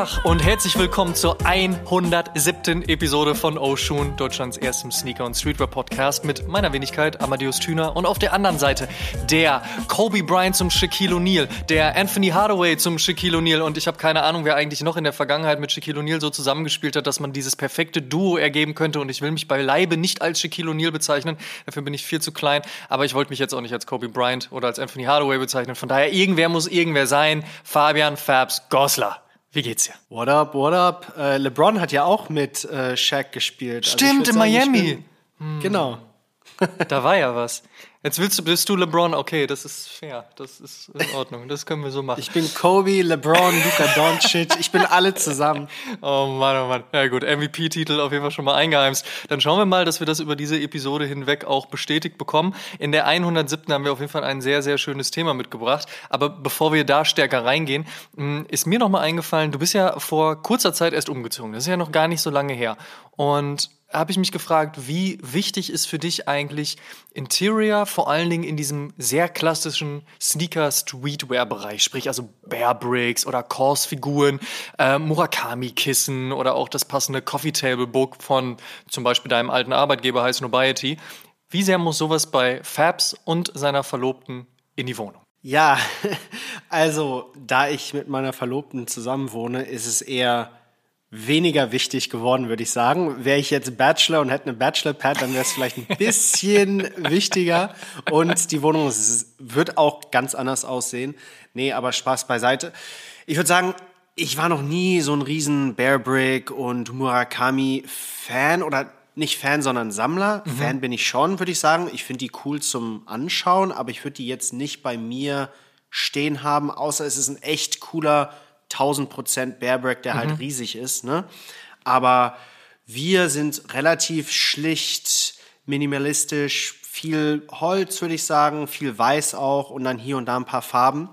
Tag und herzlich willkommen zur 107. Episode von Oshun, Deutschlands erstem Sneaker- und Streetwear-Podcast mit meiner Wenigkeit Amadeus Thüner und auf der anderen Seite der Kobe Bryant zum Shaquille O'Neal, der Anthony Hardaway zum Shaquille O'Neal und ich habe keine Ahnung, wer eigentlich noch in der Vergangenheit mit Shaquille O'Neal so zusammengespielt hat, dass man dieses perfekte Duo ergeben könnte und ich will mich beileibe nicht als Shaquille O'Neal bezeichnen, dafür bin ich viel zu klein, aber ich wollte mich jetzt auch nicht als Kobe Bryant oder als Anthony Hardaway bezeichnen, von daher irgendwer muss irgendwer sein, Fabian Fabs Gosler. Wie geht's dir? What up, what up? Äh, LeBron hat ja auch mit äh, Shaq gespielt. Also Stimmt, in sagen, Miami. Bin, Genau. Da war ja was. Jetzt willst du, bist du LeBron, okay, das ist fair, das ist in Ordnung, das können wir so machen. Ich bin Kobe, LeBron, Luka Doncic, ich bin alle zusammen. Oh Mann, oh Mann. Ja gut, MVP-Titel auf jeden Fall schon mal eingeheimst. Dann schauen wir mal, dass wir das über diese Episode hinweg auch bestätigt bekommen. In der 107. haben wir auf jeden Fall ein sehr, sehr schönes Thema mitgebracht. Aber bevor wir da stärker reingehen, hm, ist mir nochmal eingefallen, du bist ja vor kurzer Zeit erst umgezogen. Das ist ja noch gar nicht so lange her. Und habe ich mich gefragt, wie wichtig ist für dich eigentlich Interior, vor allen Dingen in diesem sehr klassischen Sneaker-Streetwear-Bereich, sprich also Bear Bricks oder Kors-Figuren, äh, Murakami-Kissen oder auch das passende Coffee-Table-Book von zum Beispiel deinem alten Arbeitgeber heißt Nobiety. Wie sehr muss sowas bei Fabs und seiner Verlobten in die Wohnung? Ja, also da ich mit meiner Verlobten zusammenwohne, ist es eher weniger wichtig geworden, würde ich sagen. Wäre ich jetzt Bachelor und hätte eine Bachelor-Pad, dann wäre es vielleicht ein bisschen wichtiger. Und die Wohnung wird auch ganz anders aussehen. Nee, aber Spaß beiseite. Ich würde sagen, ich war noch nie so ein riesen Bear Brick und Murakami-Fan oder nicht Fan, sondern Sammler. Mhm. Fan bin ich schon, würde ich sagen. Ich finde die cool zum Anschauen, aber ich würde die jetzt nicht bei mir stehen haben, außer es ist ein echt cooler 1000 Prozent Bareback, der halt mhm. halt riesig ist. Ne? Aber wir sind relativ schlicht, minimalistisch, viel Holz, würde ich sagen, viel Weiß auch und dann hier und da ein paar Farben.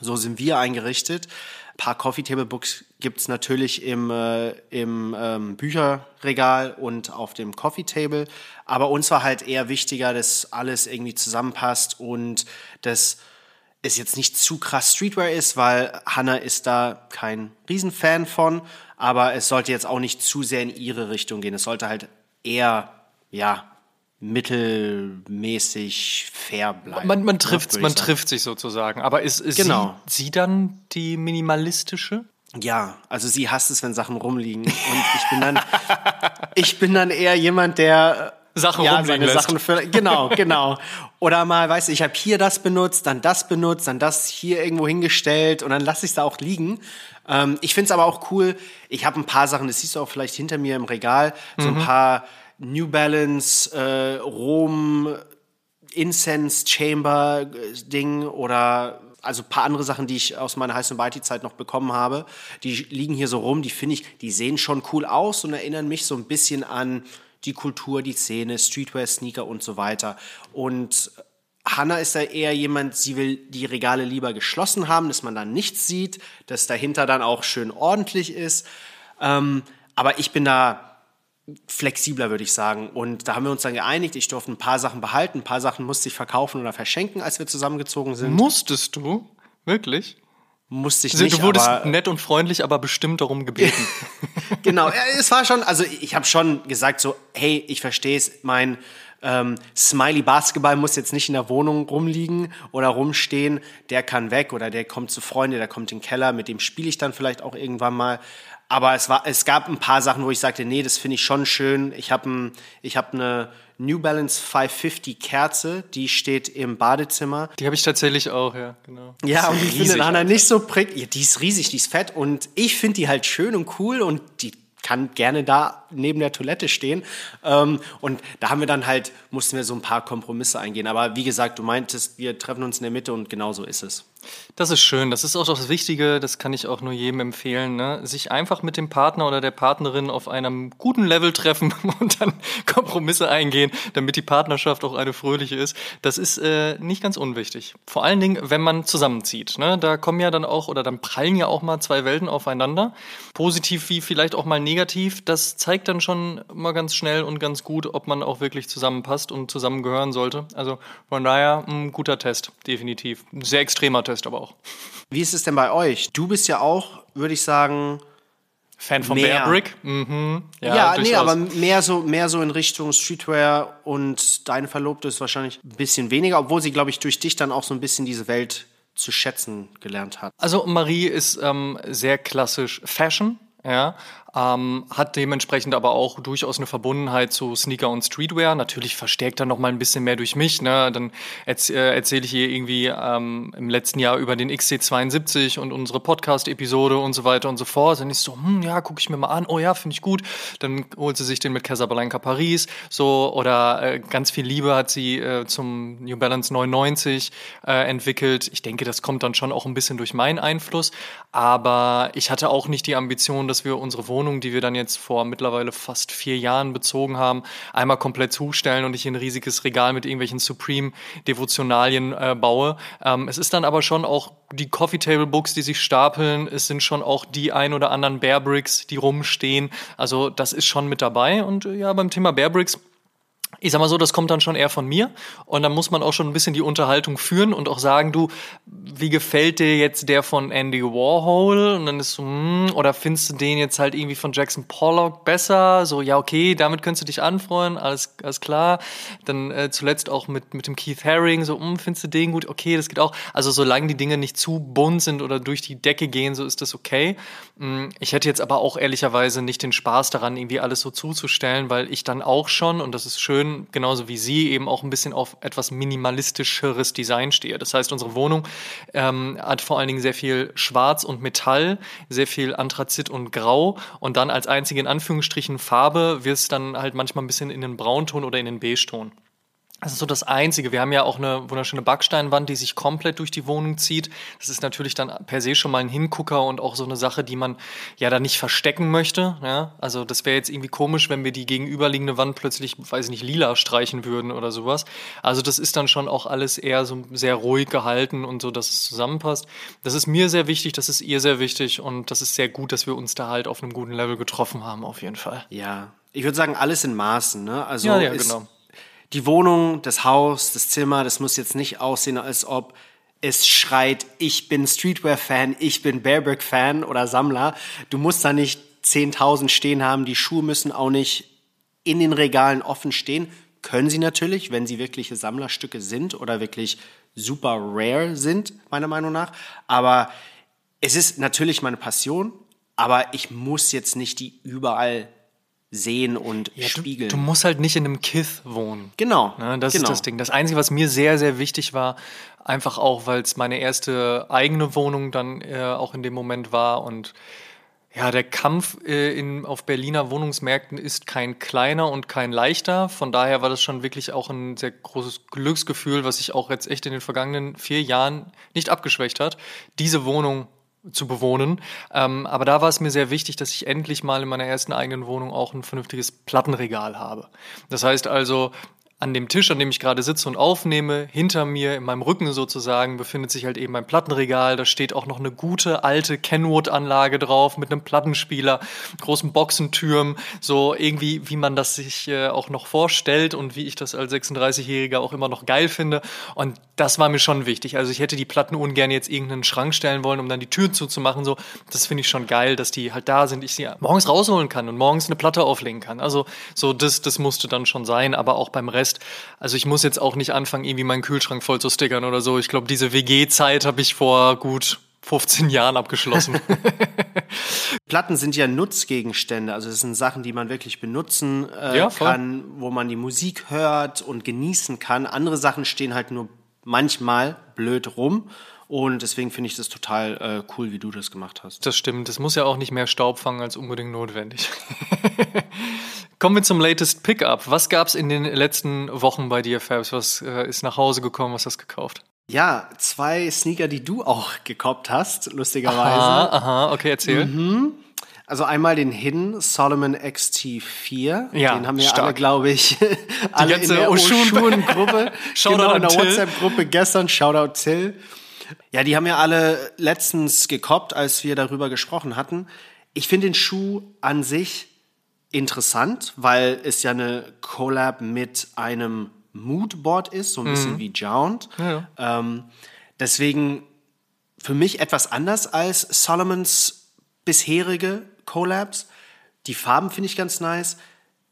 So sind wir eingerichtet. Ein paar Coffee Table Books gibt es natürlich im, äh, im ähm, Bücherregal und auf dem Coffee Table. Aber uns war halt eher wichtiger, dass alles irgendwie zusammenpasst und dass es jetzt nicht zu krass Streetwear ist, weil Hannah ist da kein Riesenfan von, aber es sollte jetzt auch nicht zu sehr in ihre Richtung gehen. Es sollte halt eher, ja, mittelmäßig fair bleiben. Man, man trifft, man trifft sich sozusagen. Aber ist, ist genau. sie, sie dann die minimalistische? Ja, also sie hasst es, wenn Sachen rumliegen. Und ich bin dann, ich bin dann eher jemand, der Sachen ja, rumliegen lässt. Sachen für, genau, genau. Oder mal, weißt du, ich habe hier das benutzt, dann das benutzt, dann das hier irgendwo hingestellt und dann lasse ich es da auch liegen. Ähm, ich finde es aber auch cool. Ich habe ein paar Sachen, das siehst du auch vielleicht hinter mir im Regal, so ein mhm. paar New Balance, äh, Rom, Incense Chamber äh, Ding oder also ein paar andere Sachen, die ich aus meiner High Society Zeit noch bekommen habe, die liegen hier so rum, die finde ich, die sehen schon cool aus und erinnern mich so ein bisschen an die Kultur, die Szene, Streetwear, Sneaker und so weiter. Und Hannah ist da eher jemand, sie will die Regale lieber geschlossen haben, dass man da nichts sieht, dass dahinter dann auch schön ordentlich ist. Ähm, aber ich bin da flexibler, würde ich sagen. Und da haben wir uns dann geeinigt, ich durfte ein paar Sachen behalten, ein paar Sachen musste ich verkaufen oder verschenken, als wir zusammengezogen sind. Musstest du? Wirklich? Musste ich also, nicht. Du wurdest aber, nett und freundlich, aber bestimmt darum gebeten. genau, es war schon, also ich habe schon gesagt so, hey, ich verstehe es, mein ähm, Smiley Basketball muss jetzt nicht in der Wohnung rumliegen oder rumstehen, der kann weg oder der kommt zu Freunden, der kommt in den Keller, mit dem spiele ich dann vielleicht auch irgendwann mal. Aber es, war, es gab ein paar Sachen, wo ich sagte, nee, das finde ich schon schön. Ich habe ich hab eine New Balance 550 Kerze, die steht im Badezimmer. Die habe ich tatsächlich auch, ja, genau. Ja, und die finde Anna nicht so prick. Ja, die ist riesig, die ist fett und ich finde die halt schön und cool und die kann gerne da neben der Toilette stehen. Ähm, und da haben wir dann halt, mussten wir so ein paar Kompromisse eingehen. Aber wie gesagt, du meintest, wir treffen uns in der Mitte und genau so ist es. Das ist schön. Das ist auch das Wichtige. Das kann ich auch nur jedem empfehlen. Ne? Sich einfach mit dem Partner oder der Partnerin auf einem guten Level treffen und dann Kompromisse eingehen, damit die Partnerschaft auch eine fröhliche ist. Das ist äh, nicht ganz unwichtig. Vor allen Dingen, wenn man zusammenzieht. Ne? Da kommen ja dann auch oder dann prallen ja auch mal zwei Welten aufeinander. Positiv wie vielleicht auch mal negativ. Das zeigt dann schon mal ganz schnell und ganz gut, ob man auch wirklich zusammenpasst und zusammengehören sollte. Also von daher ein guter Test, definitiv. Ein sehr extremer Test aber auch. Wie ist es denn bei euch? Du bist ja auch, würde ich sagen, Fan von mehr. Bearbrick? Mhm. Ja, Ja, nee, aber mehr so, mehr so in Richtung Streetwear und deine Verlobte ist wahrscheinlich ein bisschen weniger, obwohl sie, glaube ich, durch dich dann auch so ein bisschen diese Welt zu schätzen gelernt hat. Also Marie ist ähm, sehr klassisch Fashion, ja, ähm, hat dementsprechend aber auch durchaus eine Verbundenheit zu Sneaker und Streetwear. Natürlich verstärkt er noch mal ein bisschen mehr durch mich. Ne? Dann erz äh, erzähle ich ihr irgendwie ähm, im letzten Jahr über den XC72 und unsere Podcast-Episode und so weiter und so fort. Dann ist so, hm, ja, gucke ich mir mal an. Oh ja, finde ich gut. Dann holt sie sich den mit Casablanca Paris. So oder äh, ganz viel Liebe hat sie äh, zum New Balance 99 äh, entwickelt. Ich denke, das kommt dann schon auch ein bisschen durch meinen Einfluss. Aber ich hatte auch nicht die Ambition, dass wir unsere Wohnung, die wir dann jetzt vor mittlerweile fast vier Jahren bezogen haben, einmal komplett zustellen und ich ein riesiges Regal mit irgendwelchen Supreme-Devotionalien äh, baue. Ähm, es ist dann aber schon auch die Coffee Table Books, die sich stapeln. Es sind schon auch die ein oder anderen Bear Bricks, die rumstehen. Also das ist schon mit dabei. Und äh, ja, beim Thema Bear Bricks ich sag mal so, das kommt dann schon eher von mir. Und dann muss man auch schon ein bisschen die Unterhaltung führen und auch sagen, du, wie gefällt dir jetzt der von Andy Warhol? Und dann ist so, hm, oder findest du den jetzt halt irgendwie von Jackson Pollock besser? So, ja, okay, damit könntest du dich anfreuen, alles, alles klar. Dann äh, zuletzt auch mit, mit dem Keith Haring, so, hm, findest du den gut? Okay, das geht auch. Also solange die Dinge nicht zu bunt sind oder durch die Decke gehen, so ist das okay. Hm, Ich hätte jetzt aber auch ehrlicherweise nicht den Spaß daran, irgendwie alles so zuzustellen, weil ich dann auch schon, und das ist schön, genauso wie Sie, eben auch ein bisschen auf etwas minimalistischeres Design stehe. Das heißt, unsere Wohnung ähm, hat vor allen Dingen sehr viel Schwarz und Metall, sehr viel Anthrazit und Grau und dann als einzige in Anführungsstrichen Farbe wird es dann halt manchmal ein bisschen in den Braunton oder in den Beige-Ton. Das ist so das Einzige. Wir haben ja auch eine wunderschöne Backsteinwand, die sich komplett durch die Wohnung zieht. Das ist natürlich dann per se schon mal ein Hingucker und auch so eine Sache, die man ja da nicht verstecken möchte. Ja? Also das wäre jetzt irgendwie komisch, wenn wir die gegenüberliegende Wand plötzlich, weiß ich nicht, lila streichen würden oder sowas. Also das ist dann schon auch alles eher so sehr ruhig gehalten und so, dass es zusammenpasst. Das ist mir sehr wichtig, das ist ihr sehr wichtig und das ist sehr gut, dass wir uns da halt auf einem guten Level getroffen haben, auf jeden Fall. Ja, ich würde sagen, alles in Maßen. Ne? Also Ja, ja, genau. Die Wohnung, das Haus, das Zimmer, das muss jetzt nicht aussehen, als ob es schreit, ich bin Streetwear-Fan, ich bin Bearbrick-Fan oder Sammler. Du musst da nicht 10.000 stehen haben. Die Schuhe müssen auch nicht in den Regalen offen stehen. Können sie natürlich, wenn sie wirkliche Sammlerstücke sind oder wirklich super rare sind, meiner Meinung nach. Aber es ist natürlich meine Passion, aber ich muss jetzt nicht die überall sehen und Ja, du, spiegeln. du musst halt nicht in einem Kith wohnen. genau. Ne, das genau. ist das Ding. Das Einzige, was mir sehr, sehr wichtig war, einfach auch, weil es meine erste eigene Wohnung dann äh, auch in dem Moment war und ja, der Kampf äh, in, auf Berliner Wohnungsmärkten ist kein kleiner und kein leichter. Von daher war das schon wirklich auch ein sehr großes Glücksgefühl, was sich auch jetzt echt in den vergangenen vier Jahren nicht abgeschwächt hat, diese Wohnung zu bewohnen. Ähm, aber da war es mir sehr wichtig, dass ich endlich mal in meiner ersten eigenen Wohnung auch ein vernünftiges Plattenregal habe. Das heißt also, an dem Tisch, an dem ich gerade sitze und aufnehme, hinter mir, in meinem Rücken sozusagen, befindet sich halt eben ein Plattenregal. Da steht auch noch eine gute alte Kenwood-Anlage drauf mit einem Plattenspieler, großen Boxentürmen, so irgendwie, wie man das sich äh, auch noch vorstellt und wie ich das als 36-Jähriger auch immer noch geil finde. Und das war mir schon wichtig. Also ich hätte die Platten ungern jetzt irgendeinen Schrank stellen wollen, um dann die Tür zuzumachen. So, das finde ich schon geil, dass die halt da sind, ich sie morgens rausholen kann und morgens eine Platte auflegen kann. Also so das, das musste dann schon sein, aber auch beim Rest. Also ich muss jetzt auch nicht anfangen, irgendwie meinen Kühlschrank voll zu stickern oder so. Ich glaube, diese WG-Zeit habe ich vor gut 15 Jahren abgeschlossen. Platten sind ja Nutzgegenstände, also es sind Sachen, die man wirklich benutzen äh, Ja, kann, wo man die Musik hört und genießen kann. Andere Sachen stehen halt nur manchmal blöd rum und deswegen finde ich das total äh, cool, wie du das gemacht hast. Das stimmt. Das muss ja auch nicht mehr Staub fangen als unbedingt notwendig. Kommen wir zum latest Pickup. Was gab es in den letzten Wochen bei dir, Fabs? Was äh, ist nach Hause gekommen? Was hast du gekauft? Ja, zwei Sneaker, die du auch gekauft hast, lustigerweise. Aha, aha, okay, erzähl. Also einmal den Hidden Solomon XT4. Ja, den haben wir stark. alle, glaube ich, alle in der Oshun- Oshun-Gruppe. Shoutout genau, in der. WhatsApp-Gruppe gestern. Shoutout Till. Ja, die haben ja alle letztens gekoppt, als wir darüber gesprochen hatten. Ich finde den Schuh an sich interessant, weil es ja eine Collab mit einem Moodboard ist, so ein bisschen wie Jound. Ähm, deswegen für mich etwas anders als Solomons bisherige Collabs. Die Farben finde ich ganz nice.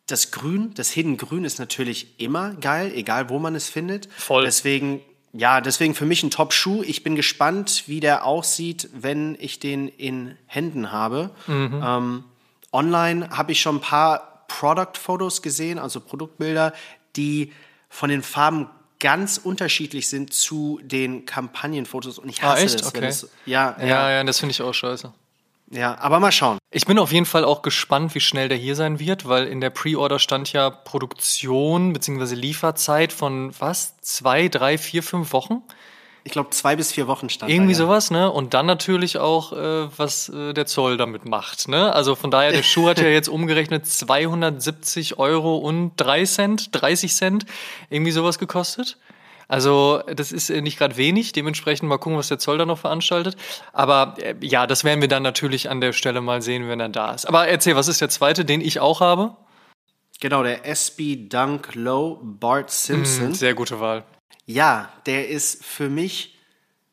Das Grün, das Hidden Grün ist natürlich immer geil, egal wo man es findet. Voll. Deswegen, ja, deswegen für mich ein Top-Schuh. Ich bin gespannt, wie der aussieht, wenn ich den in Händen habe. Ähm, online habe ich schon ein paar Product-Fotos gesehen, also Produktbilder, die von den Farben ganz unterschiedlich sind zu den Kampagnenfotos. Und ich Ah, hasse echt? das. Okay. es- ja, ja, Ja, ja, das finde ich auch scheiße. ja, aber mal schauen. Ich bin auf jeden Fall auch gespannt, wie schnell der hier sein wird, weil in der Pre-Order stand ja Produktion bzw. Lieferzeit von was? Zwei, drei, vier, fünf Wochen? Ich glaube, zwei bis vier Wochen stand Irgendwie da, ja. sowas, ne? Und dann natürlich auch, äh, was äh, der Zoll damit macht, ne? Also von daher, der Schuh hat ja jetzt umgerechnet 270 Euro und 3 Cent, 30 Cent, irgendwie sowas gekostet. Also das ist äh, nicht gerade wenig, dementsprechend mal gucken, was der Zoll da noch veranstaltet. Aber äh, ja, das werden wir dann natürlich an der Stelle mal sehen, wenn er da ist. Aber erzähl, was ist der zweite, den ich auch habe? Genau, der SB Dunk Low Bart Simpson. Sehr gute Wahl. Ja, der ist für mich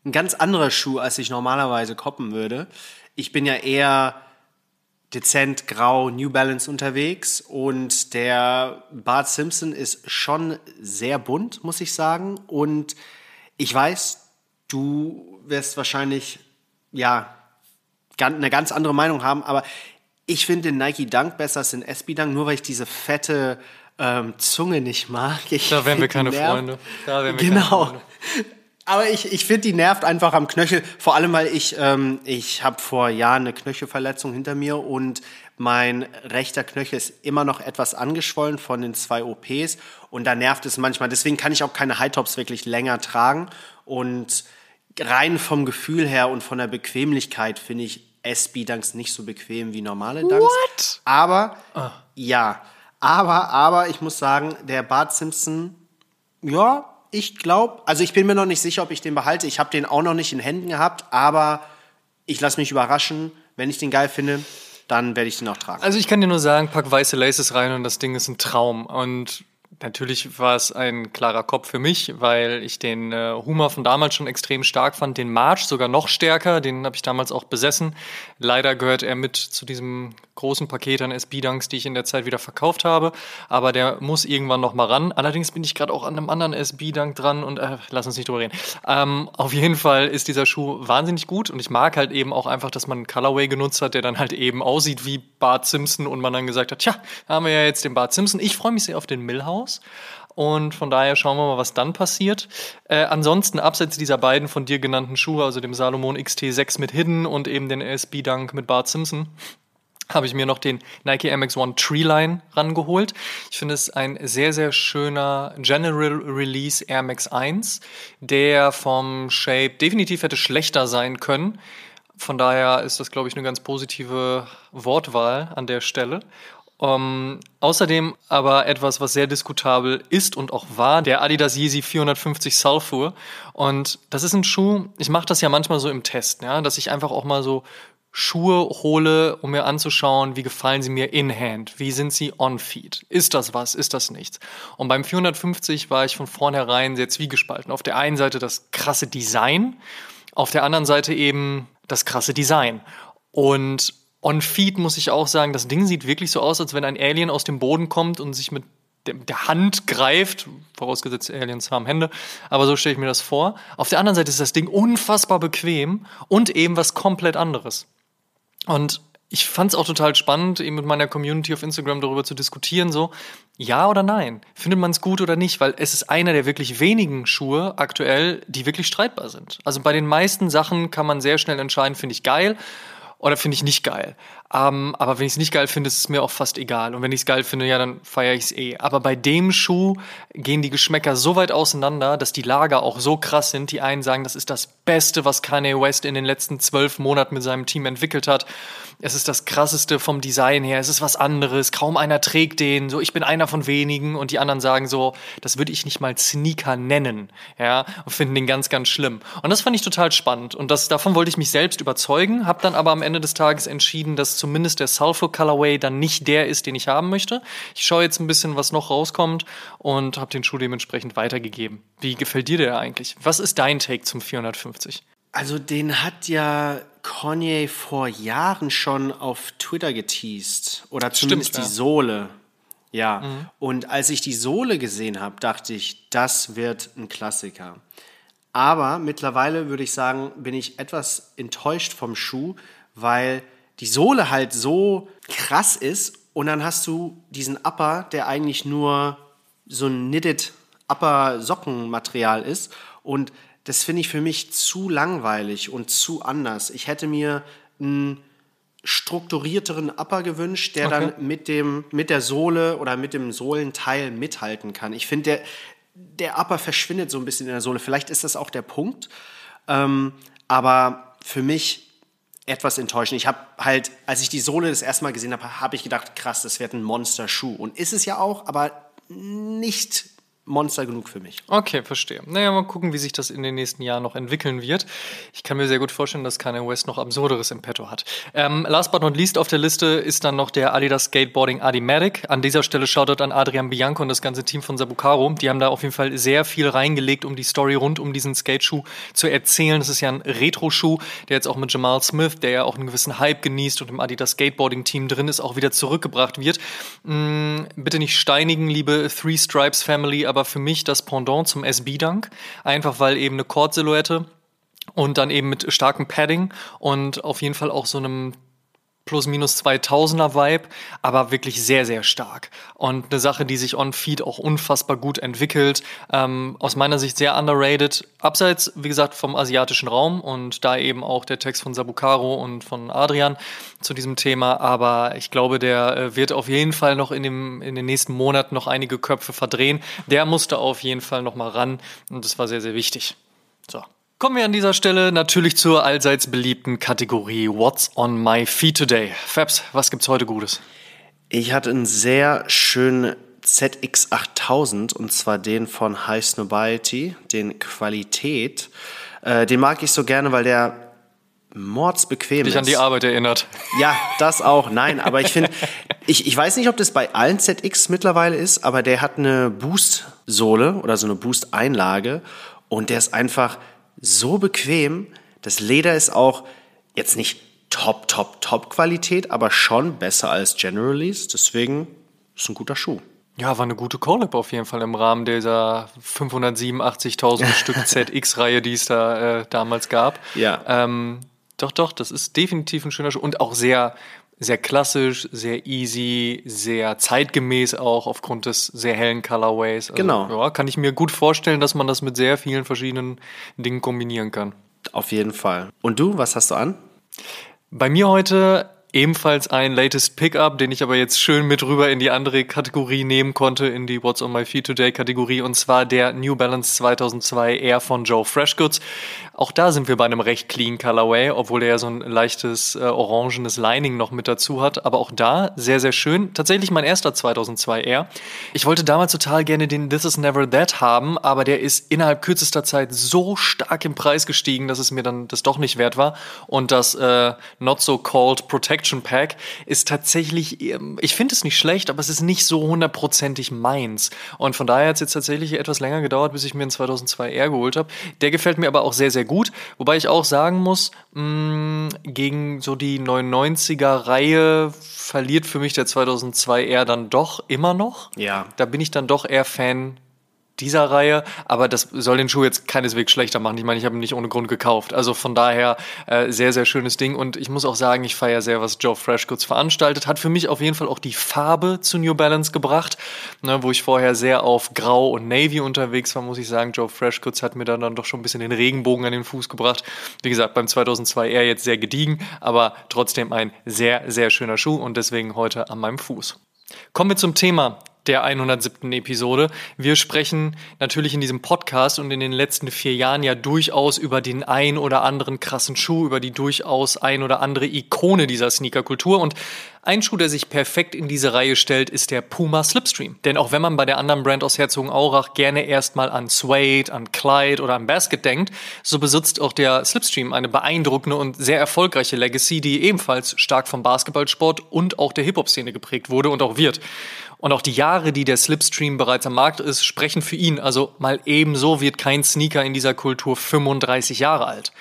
ein ganz anderer Schuh, als ich normalerweise koppen würde. Ich bin ja eher dezent grau New Balance unterwegs und der Bart Simpson ist schon sehr bunt, muss ich sagen. Und ich weiß, du wirst wahrscheinlich, ja, eine ganz andere Meinung haben, aber ich finde den Nike Dunk besser als den SB Dunk, nur weil ich diese fette ähm, Zunge nicht mag. Ich Da wären wir keine nervt. Freunde. Da wären wir keine Genau. Freunde. Aber ich, ich finde, die nervt einfach am Knöchel. Vor allem, weil ich, ähm, ich habe vor Jahren eine Knöchelverletzung hinter mir und mein rechter Knöchel ist immer noch etwas angeschwollen von den zwei OPs und da nervt es manchmal. Deswegen kann ich auch keine High-Tops wirklich länger tragen und rein vom Gefühl her und von der Bequemlichkeit finde ich SB-Dunks nicht so bequem wie normale Dunks. What? Aber, ja, aber, aber ich muss sagen, der Bart Simpson ja, ich glaube, also ich bin mir noch nicht sicher, ob ich den behalte. Ich habe den auch noch nicht in Händen gehabt, aber ich lasse mich überraschen. Wenn ich den geil finde, dann werde ich den auch tragen. Also ich kann dir nur sagen, pack weiße Laces rein und das Ding ist ein Traum. Und natürlich war es ein klarer Kopf für mich, weil ich den äh, Humor von damals schon extrem stark fand, den March sogar noch stärker, den habe ich damals auch besessen. Leider gehört er mit zu diesem großen Paket an SB-Dunks, die ich in der Zeit wieder verkauft habe, aber der muss irgendwann noch mal ran. Allerdings bin ich gerade auch an einem anderen SB-Dunk dran und äh, lass uns nicht drüber reden. Ähm, auf jeden Fall ist dieser Schuh wahnsinnig gut und ich mag halt eben auch einfach, dass man einen Colorway genutzt hat, der dann halt eben aussieht wie Bart Simpson und man dann gesagt hat, tja, haben wir ja jetzt den Bart Simpson. Ich freue mich sehr auf den Millhouse. Und von daher schauen wir mal, was dann passiert. Äh, ansonsten, abseits dieser beiden von dir genannten Schuhe, also dem Salomon XT6 mit Hidden und eben den SB Dunk mit Bart Simpson, habe ich mir noch den Nike MX1 Treeline rangeholt. Ich finde es ein sehr, sehr schöner General Release Air Max 1, der vom Shape definitiv hätte schlechter sein können. Von daher ist das, glaube ich, eine ganz positive Wortwahl an der Stelle. Ähm, außerdem aber etwas, was sehr diskutabel ist und auch war, der Adidas Yeezy 450 Sulfur. Und das ist ein Schuh, ich mache das ja manchmal so im Test, ja, dass ich einfach auch mal so Schuhe hole, um mir anzuschauen, wie gefallen sie mir in Hand, wie sind sie on feet, ist das was, ist das nichts. Und beim 450 war ich von vornherein sehr zwiegespalten. Auf der einen Seite das krasse Design, auf der anderen Seite eben das krasse Design. Und on feet muss ich auch sagen, das Ding sieht wirklich so aus, als wenn ein Alien aus dem Boden kommt und sich mit der Hand greift, vorausgesetzt Aliens haben Hände, aber so stelle ich mir das vor. Auf der anderen Seite ist das Ding unfassbar bequem und eben was komplett anderes. Und ich fand es auch total spannend, eben mit meiner Community auf Instagram darüber zu diskutieren, so, ja oder nein? Findet man es gut oder nicht? Weil es ist einer der wirklich wenigen Schuhe aktuell, die wirklich streitbar sind. Also bei den meisten Sachen kann man sehr schnell entscheiden, finde ich geil oder finde ich nicht geil. Ähm, aber wenn ich es nicht geil finde, ist es mir auch fast egal. Und wenn ich es geil finde, ja, dann feiere ich es eh. Aber bei dem Schuh gehen die Geschmäcker so weit auseinander, dass die Lager auch so krass sind. Die einen sagen, das ist das Beste, was Kanye West in den letzten zwölf Monaten mit seinem Team entwickelt hat. Es ist das krasseste vom Design her. Es ist was anderes. Kaum einer trägt den. So, ich bin einer von wenigen. Und die anderen sagen so, das würde ich nicht mal Sneaker nennen. Ja, und finden den ganz, ganz schlimm. Und das fand ich total spannend. Und das, davon wollte ich mich selbst überzeugen. Hab dann aber am Ende des Tages entschieden, dass zumindest der Sulfur Colorway dann nicht der ist, den ich haben möchte. Ich schaue jetzt ein bisschen, was noch rauskommt und habe den Schuh dementsprechend weitergegeben. Wie gefällt dir der eigentlich? Was ist dein Take zum 450? Also den hat ja Kanye vor Jahren schon auf Twitter geteased. Oder zumindest Stimmt, die ja. Sohle. Ja. Und als ich die Sohle gesehen habe, dachte ich, das wird ein Klassiker. Aber mittlerweile würde ich sagen, bin ich etwas enttäuscht vom Schuh, weil die Sohle halt so krass ist und dann hast du diesen Upper, der eigentlich nur so ein knitted Upper Sockenmaterial ist und das finde ich für mich zu langweilig und zu anders. Ich hätte mir einen strukturierteren Upper gewünscht, der Okay. dann mit dem mit der Sohle oder mit dem Sohlenteil mithalten kann. Ich finde der der Upper verschwindet so ein bisschen in der Sohle. Vielleicht ist das auch der Punkt, ähm, aber für mich etwas enttäuschend. Ich habe halt, als ich die Sohle das erste Mal gesehen habe, habe ich gedacht, krass, das wird ein Monster-Schuh. Und ist es ja auch, aber nicht Monster genug für mich. Okay, verstehe. Naja, mal gucken, wie sich das in den nächsten Jahren noch entwickeln wird. Ich kann mir sehr gut vorstellen, dass Kanye West noch Absurderes im Petto hat. Ähm, last but not least auf der Liste ist dann noch der Adidas Skateboarding Adimatic. An dieser Stelle Shoutout an Adrian Bianco und das ganze Team von Sabucaro. Die haben da auf jeden Fall sehr viel reingelegt, um die Story rund um diesen Skateschuh zu erzählen. Das ist ja ein Retro-Schuh, der jetzt auch mit Jamal Smith, der ja auch einen gewissen Hype genießt und im Adidas Skateboarding-Team drin ist, auch wieder zurückgebracht wird. Mm, bitte nicht steinigen, liebe Three Stripes Family, aber für mich das Pendant zum SB-Dunk. Einfach weil eben eine Cord-Silhouette und dann eben mit starkem Padding und auf jeden Fall auch so einem plus minus 2000er Vibe, aber wirklich sehr, sehr stark. Und eine Sache, die sich on Feed auch unfassbar gut entwickelt. Ähm, aus meiner Sicht sehr underrated. Abseits, wie gesagt, vom asiatischen Raum und da eben auch der Text von Sabukaro und von Adrian zu diesem Thema. Aber ich glaube, der äh, wird auf jeden Fall noch in, dem, in den nächsten Monaten noch einige Köpfe verdrehen. Der musste auf jeden Fall noch mal ran und das war sehr, sehr wichtig. So. Kommen wir an dieser Stelle natürlich zur allseits beliebten Kategorie What's on my feet today? Fabs, was gibt's heute Gutes? Ich hatte einen sehr schönen ZX8000 und zwar den von High Snobiety, den Qualität. Äh, den mag ich so gerne, weil der mordsbequem Dich ist. an die Arbeit erinnert. Ja, das auch. Nein, aber ich finde, ich, ich weiß nicht, ob das bei allen ZX mittlerweile ist, aber der hat eine Boost-Sohle oder so eine Boost-Einlage und der ist einfach so bequem. Das Leder ist auch jetzt nicht top, top, top Qualität, aber schon besser als General Release. Deswegen ist ein guter Schuh. Ja, war eine gute Collab auf jeden Fall im Rahmen dieser 587.000 Stück ZX-Reihe, die es da äh, damals gab. Ja. Ähm, doch, doch, das ist definitiv ein schöner Schuh und auch sehr, sehr klassisch, sehr easy, sehr zeitgemäß auch aufgrund des sehr hellen Colorways. Also, Genau. Ja, kann ich mir gut vorstellen, dass man das mit sehr vielen verschiedenen Dingen kombinieren kann. Auf jeden Fall. Und du, was hast du an? Bei mir heute ebenfalls ein latest Pickup, den ich aber jetzt schön mit rüber in die andere Kategorie nehmen konnte, in die What's on my feet today Kategorie, und zwar der New Balance 2002 Air von Joe Freshgoods. Auch da sind wir bei einem recht clean Colorway, obwohl er ja so ein leichtes äh, orangenes Lining noch mit dazu hat. Aber auch da sehr, sehr schön. Tatsächlich mein erster 2002 Air. Ich wollte damals total gerne den This Is Never That haben, aber der ist innerhalb kürzester Zeit so stark im Preis gestiegen, dass es mir dann das doch nicht wert war. Und das äh, Not So Called Protection Pack ist tatsächlich, ähm, ich finde es nicht schlecht, aber es ist nicht so hundertprozentig meins. Und von daher hat es jetzt tatsächlich etwas länger gedauert, bis ich mir einen 2002 Air geholt habe. Der gefällt mir aber auch sehr, sehr gut. Wobei ich auch sagen muss, mh, gegen so die 99er Reihe verliert für mich der 2002 Air dann doch immer noch. Ja. Da bin ich dann doch eher Fan dieser Reihe, aber das soll den Schuh jetzt keineswegs schlechter machen. Ich meine, ich habe ihn nicht ohne Grund gekauft. Also von daher äh, sehr, sehr schönes Ding. Und ich muss auch sagen, ich feiere sehr, was Joe Freshgoods veranstaltet. Hat für mich auf jeden Fall auch die Farbe zu New Balance gebracht, ne, wo ich vorher sehr auf Grau und Navy unterwegs war, muss ich sagen. Joe Freshgoods hat mir dann, dann doch schon ein bisschen den Regenbogen an den Fuß gebracht. Wie gesagt, beim 2002 eher jetzt sehr gediegen, aber trotzdem ein sehr, sehr schöner Schuh und deswegen heute an meinem Fuß. Kommen wir zum Thema der 107. Episode. Wir sprechen natürlich in diesem Podcast und in den letzten vier Jahren ja durchaus über den ein oder anderen krassen Schuh, über die durchaus ein oder andere Ikone dieser Sneakerkultur. Und ein Schuh, der sich perfekt in diese Reihe stellt, ist der Puma Slipstream. Denn auch wenn man bei der anderen Brand aus Herzogenaurach gerne erstmal an Suede, an Clyde oder an Basket denkt, so besitzt auch der Slipstream eine beeindruckende und sehr erfolgreiche Legacy, die ebenfalls stark vom Basketballsport und auch der Hip-Hop-Szene geprägt wurde und auch wird. Und auch die Jahre, die der Slipstream bereits am Markt ist, sprechen für ihn. Also mal ebenso wird kein Sneaker in dieser Kultur 35 Jahre alt.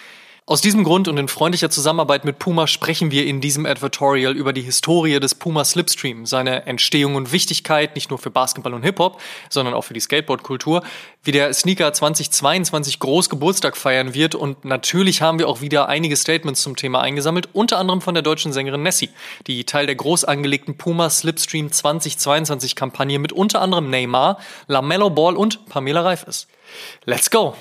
Aus diesem Grund und in freundlicher Zusammenarbeit mit Puma sprechen wir in diesem Advertorial über die Historie des Puma Slipstream, seine Entstehung und Wichtigkeit nicht nur für Basketball und Hip-Hop, sondern auch für die Skateboard-Kultur, wie der Sneaker 2022 groß Geburtstag feiern wird und natürlich haben wir auch wieder einige Statements zum Thema eingesammelt, unter anderem von der deutschen Sängerin Nessie, die Teil der groß angelegten Puma Slipstream 2022 Kampagne mit unter anderem Neymar, LaMelo Ball und Pamela Reif ist. Let's go!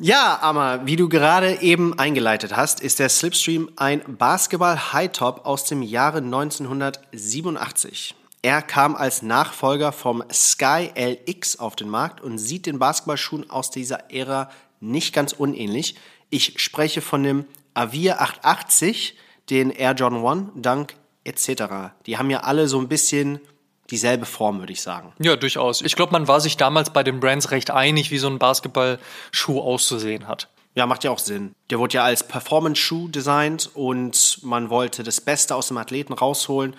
Ja, aber wie du gerade eben eingeleitet hast, ist der Slipstream ein Basketball-High-Top aus dem Jahre 1987. Er kam als Nachfolger vom Sky LX auf den Markt und sieht den Basketballschuhen aus dieser Ära nicht ganz unähnlich. Ich spreche von dem Avir 880, den Air Jordan 1, Dunk etc. Die haben ja alle so ein bisschen dieselbe Form, würde ich sagen. Ja, durchaus. Ich glaube, man war sich damals bei den Brands recht einig, wie so ein Basketballschuh auszusehen hat. Ja, macht ja auch Sinn. Der wurde ja als Performance-Schuh designt und man wollte das Beste aus dem Athleten rausholen.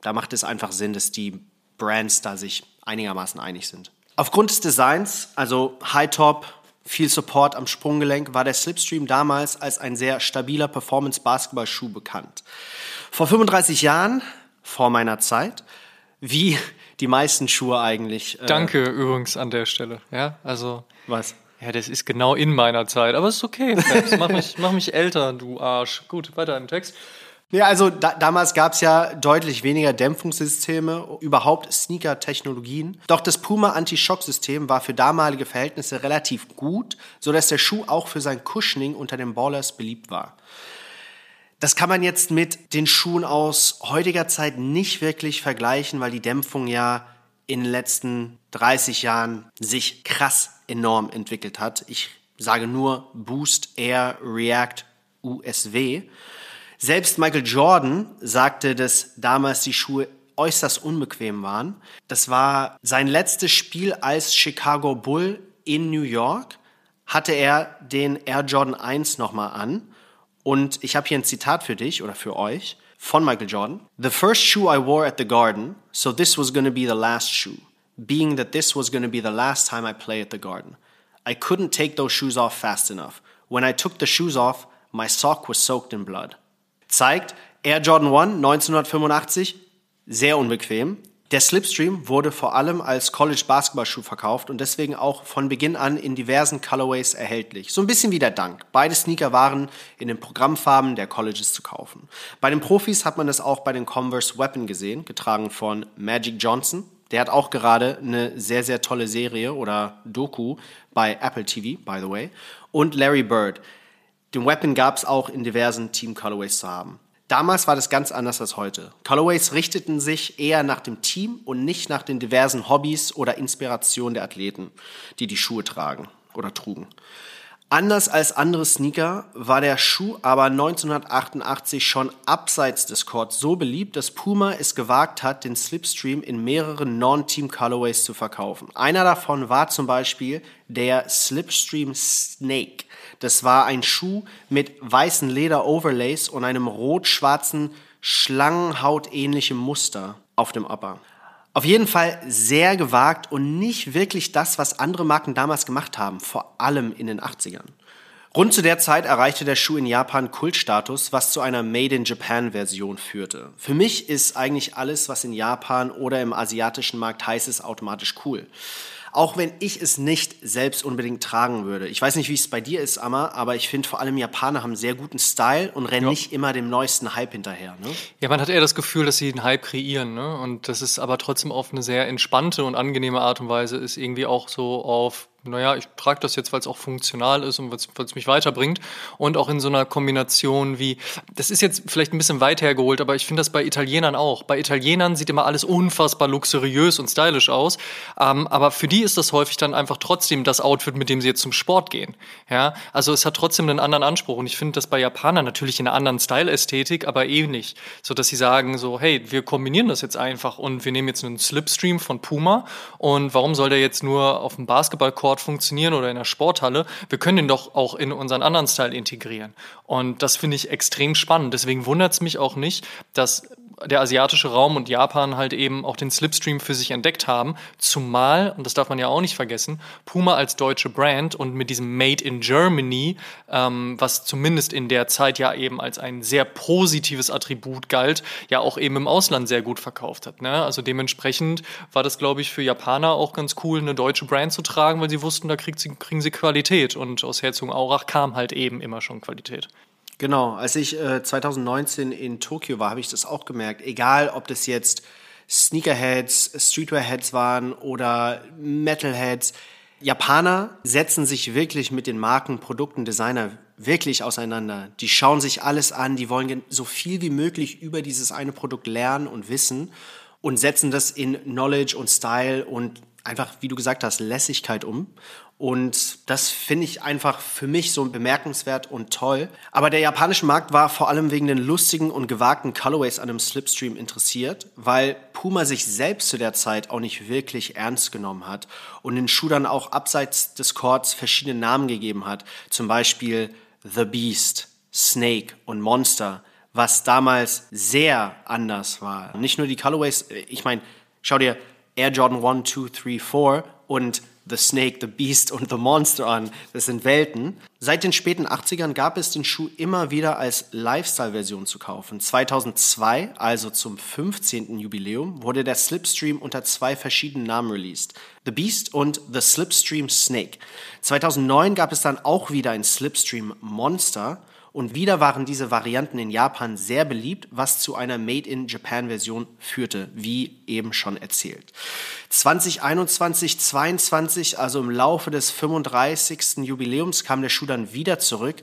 Da macht es einfach Sinn, dass die Brands da sich einigermaßen einig sind. Aufgrund des Designs, also High Top, viel Support am Sprunggelenk, war der Slipstream damals als ein sehr stabiler Performance-Basketball-Schuh bekannt. Vor 35 Jahren, vor meiner Zeit, wie die meisten Schuhe eigentlich. Äh Danke übrigens an der Stelle. Ja, also. Was? Ja, das ist genau in meiner Zeit, aber es ist okay. Mach mich, mach mich älter, du Arsch. Gut, weiter im Text. Ja, also da, damals gab es ja deutlich weniger Dämpfungssysteme, überhaupt Sneaker-Technologien. Doch das Puma Anti-Shock-System war für damalige Verhältnisse relativ gut, sodass der Schuh auch für sein Cushioning unter den Ballers beliebt war. Das kann man jetzt mit den Schuhen aus heutiger Zeit nicht wirklich vergleichen, weil die Dämpfung ja in den letzten 30 Jahren sich krass enorm entwickelt hat. Ich sage nur Boost, Air, React, USW. Selbst Michael Jordan sagte, dass damals die Schuhe äußerst unbequem waren. Das war sein letztes Spiel als Chicago Bull in New York. Hatte er den Air Jordan 1 nochmal an und ich habe hier ein Zitat für dich oder für euch von Michael Jordan. The first shoe I wore at the Garden, so this was to be the last shoe, being that this was to be the last time I play at the Garden. I couldn't take those shoes off fast enough. When I took the shoes off, my sock was soaked in blood. Zeigt Air Jordan 1 1985 sehr unbequem, der Slipstream wurde vor allem als College-Basketballschuh verkauft und deswegen auch von Beginn an in diversen Colorways erhältlich. So ein bisschen wie der Dunk. Beide Sneaker waren in den Programmfarben der Colleges zu kaufen. Bei den Profis hat man das auch bei den Converse Weapon gesehen, getragen von Magic Johnson. Der hat auch gerade eine sehr, sehr tolle Serie oder Doku bei Apple TV, by the way. Und Larry Bird. Den Weapon gab es auch in diversen Team Colorways zu haben. Damals war das ganz anders als heute. Colorways richteten sich eher nach dem Team und nicht nach den diversen Hobbys oder Inspirationen der Athleten, die die Schuhe tragen oder trugen. Anders als andere Sneaker war der Schuh aber 1988 schon abseits des Courts so beliebt, dass Puma es gewagt hat, den Slipstream in mehreren Non-Team Colorways zu verkaufen. Einer davon war zum Beispiel der Slipstream Snake. Das war ein Schuh mit weißen Leder-Overlays und einem rot-schwarzen Schlangenhaut-ähnlichem Muster auf dem Upper. Auf jeden Fall sehr gewagt und nicht wirklich das, was andere Marken damals gemacht haben, vor allem in den 80ern. Rund zu der Zeit erreichte der Schuh in Japan Kultstatus, was zu einer Made in Japan Version führte. Für mich ist eigentlich alles, was in Japan oder im asiatischen Markt heiß ist, automatisch cool. Auch wenn ich es nicht selbst unbedingt tragen würde. Ich weiß nicht, wie es bei dir ist, Amma, aber ich finde vor allem Japaner haben sehr guten Style und rennen ja. nicht immer dem neuesten Hype hinterher. Ne? Ja, man hat eher das Gefühl, dass sie einen Hype kreieren. Ne? Und das ist aber trotzdem auf eine sehr entspannte und angenehme Art und Weise ist irgendwie auch so auf naja, ich trage das jetzt, weil es auch funktional ist und weil es mich weiterbringt. Und auch in so einer Kombination wie, das ist jetzt vielleicht ein bisschen weit hergeholt, aber ich finde das bei Italienern auch. Bei Italienern sieht immer alles unfassbar luxuriös und stylisch aus. Ähm, aber für die ist das häufig dann einfach trotzdem das Outfit, mit dem sie jetzt zum Sport gehen. Ja, also es hat trotzdem einen anderen Anspruch. Und ich finde das bei Japanern natürlich in einer anderen Style-Ästhetik, aber ähnlich. Eh so dass sie sagen so, hey, wir kombinieren das jetzt einfach und wir nehmen jetzt einen Slipstream von Puma und warum soll der jetzt nur auf dem Basketballcourt Sport funktionieren oder in der Sporthalle, wir können den doch auch in unseren anderen Style integrieren. Und das finde ich extrem spannend. Deswegen wundert es mich auch nicht, dass der asiatische Raum und Japan halt eben auch den Slipstream für sich entdeckt haben. Zumal, und das darf man ja auch nicht vergessen, Puma als deutsche Brand und mit diesem Made in Germany, ähm, was zumindest in der Zeit ja eben als ein sehr positives Attribut galt, ja auch eben im Ausland sehr gut verkauft hat. Ne? Also dementsprechend war das, glaube ich, für Japaner auch ganz cool, eine deutsche Brand zu tragen, weil sie wussten, da sie, kriegen sie Qualität. Und aus Herzogenaurach kam halt eben immer schon Qualität. Genau, als ich äh, 2019 in Tokio war, habe ich das auch gemerkt. Egal, ob das jetzt Sneakerheads, Streetwearheads waren oder Metalheads. Japaner setzen sich wirklich mit den Marken, Produkten, Designer wirklich auseinander. Die schauen sich alles an, die wollen so viel wie möglich über dieses eine Produkt lernen und wissen und setzen das in Knowledge und Style und einfach, wie du gesagt hast, Lässigkeit um. Und das finde ich einfach für mich so bemerkenswert und toll. Aber der japanische Markt war vor allem wegen den lustigen und gewagten Colorways an einem Slipstream interessiert, weil Puma sich selbst zu der Zeit auch nicht wirklich ernst genommen hat und den Schuh dann auch abseits des Courts verschiedene Namen gegeben hat. Zum Beispiel The Beast, Snake und Monster, was damals sehr anders war. Nicht nur die Colorways, ich meine, schau dir Air Jordan 1, 2, 3, 4 und The Snake, The Beast und The Monster an. Das sind Welten. Seit den späten 80ern gab es den Schuh immer wieder als Lifestyle-Version zu kaufen. 2002, also zum 15. Jubiläum, wurde der Slipstream unter zwei verschiedenen Namen released. The Beast und The Slipstream Snake. 2009 gab es dann auch wieder ein Slipstream Monster und wieder waren diese Varianten in Japan sehr beliebt, was zu einer Made-in-Japan-Version führte, wie eben schon erzählt. 2021, 22, also im Laufe des 35. Jubiläums, kam der Schuh dann wieder zurück,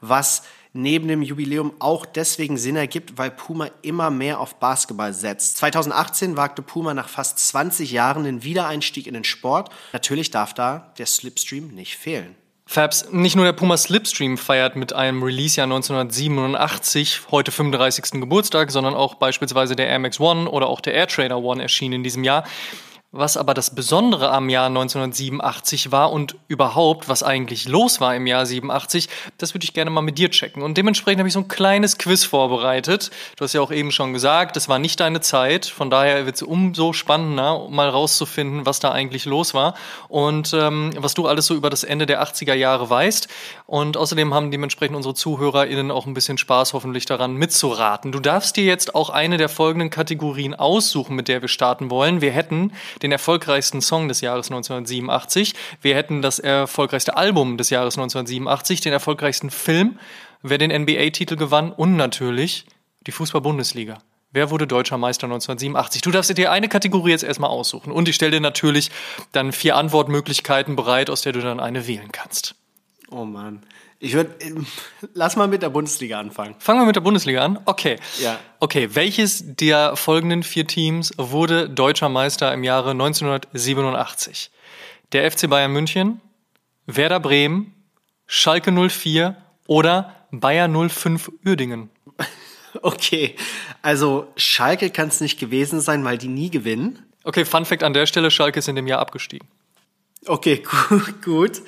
was neben dem Jubiläum auch deswegen Sinn ergibt, weil Puma immer mehr auf Basketball setzt. 2018 wagte Puma nach fast 20 Jahren den Wiedereinstieg in den Sport. Natürlich darf da der Slipstream nicht fehlen. Fabs, nicht nur der Puma Slipstream feiert mit einem Release-Jahr 1987 heute 35. Geburtstag, sondern auch beispielsweise der Air Max One oder auch der Air Trainer One erschienen in diesem Jahr. Was aber das Besondere am Jahr 1987 war und überhaupt, was eigentlich los war im Jahr 87, das würde ich gerne mal mit dir checken. Und dementsprechend habe ich so ein kleines Quiz vorbereitet. Du hast ja auch eben schon gesagt, das war nicht deine Zeit. Von daher wird es umso spannender, mal rauszufinden, was da eigentlich los war und ähm, was du alles so über das Ende der 80er Jahre weißt. Und außerdem haben dementsprechend unsere ZuhörerInnen auch ein bisschen Spaß hoffentlich daran mitzuraten. Du darfst dir jetzt auch eine der folgenden Kategorien aussuchen, mit der wir starten wollen. Wir hätten den erfolgreichsten Song des Jahres 1987. Wir hätten das erfolgreichste Album des Jahres 1987, den erfolgreichsten Film, wer den NBA-Titel gewann und natürlich die Fußball-Bundesliga. Wer wurde deutscher Meister 1987? Du darfst dir eine Kategorie jetzt erstmal aussuchen. Und ich stelle dir natürlich dann vier Antwortmöglichkeiten bereit, aus der du dann eine wählen kannst. Oh Mann. Ich würde, lass mal mit der Bundesliga anfangen. Fangen wir mit der Bundesliga an? Okay. Ja. Okay, welches der folgenden vier Teams wurde deutscher Meister im Jahre 1987? Der FC Bayern München, Werder Bremen, Schalke 04 oder Bayer 05 Uerdingen? Okay, also Schalke kann es nicht gewesen sein, weil die nie gewinnen. Okay, Fun Fact an der Stelle, Schalke ist in dem Jahr abgestiegen. Okay, gut, gut.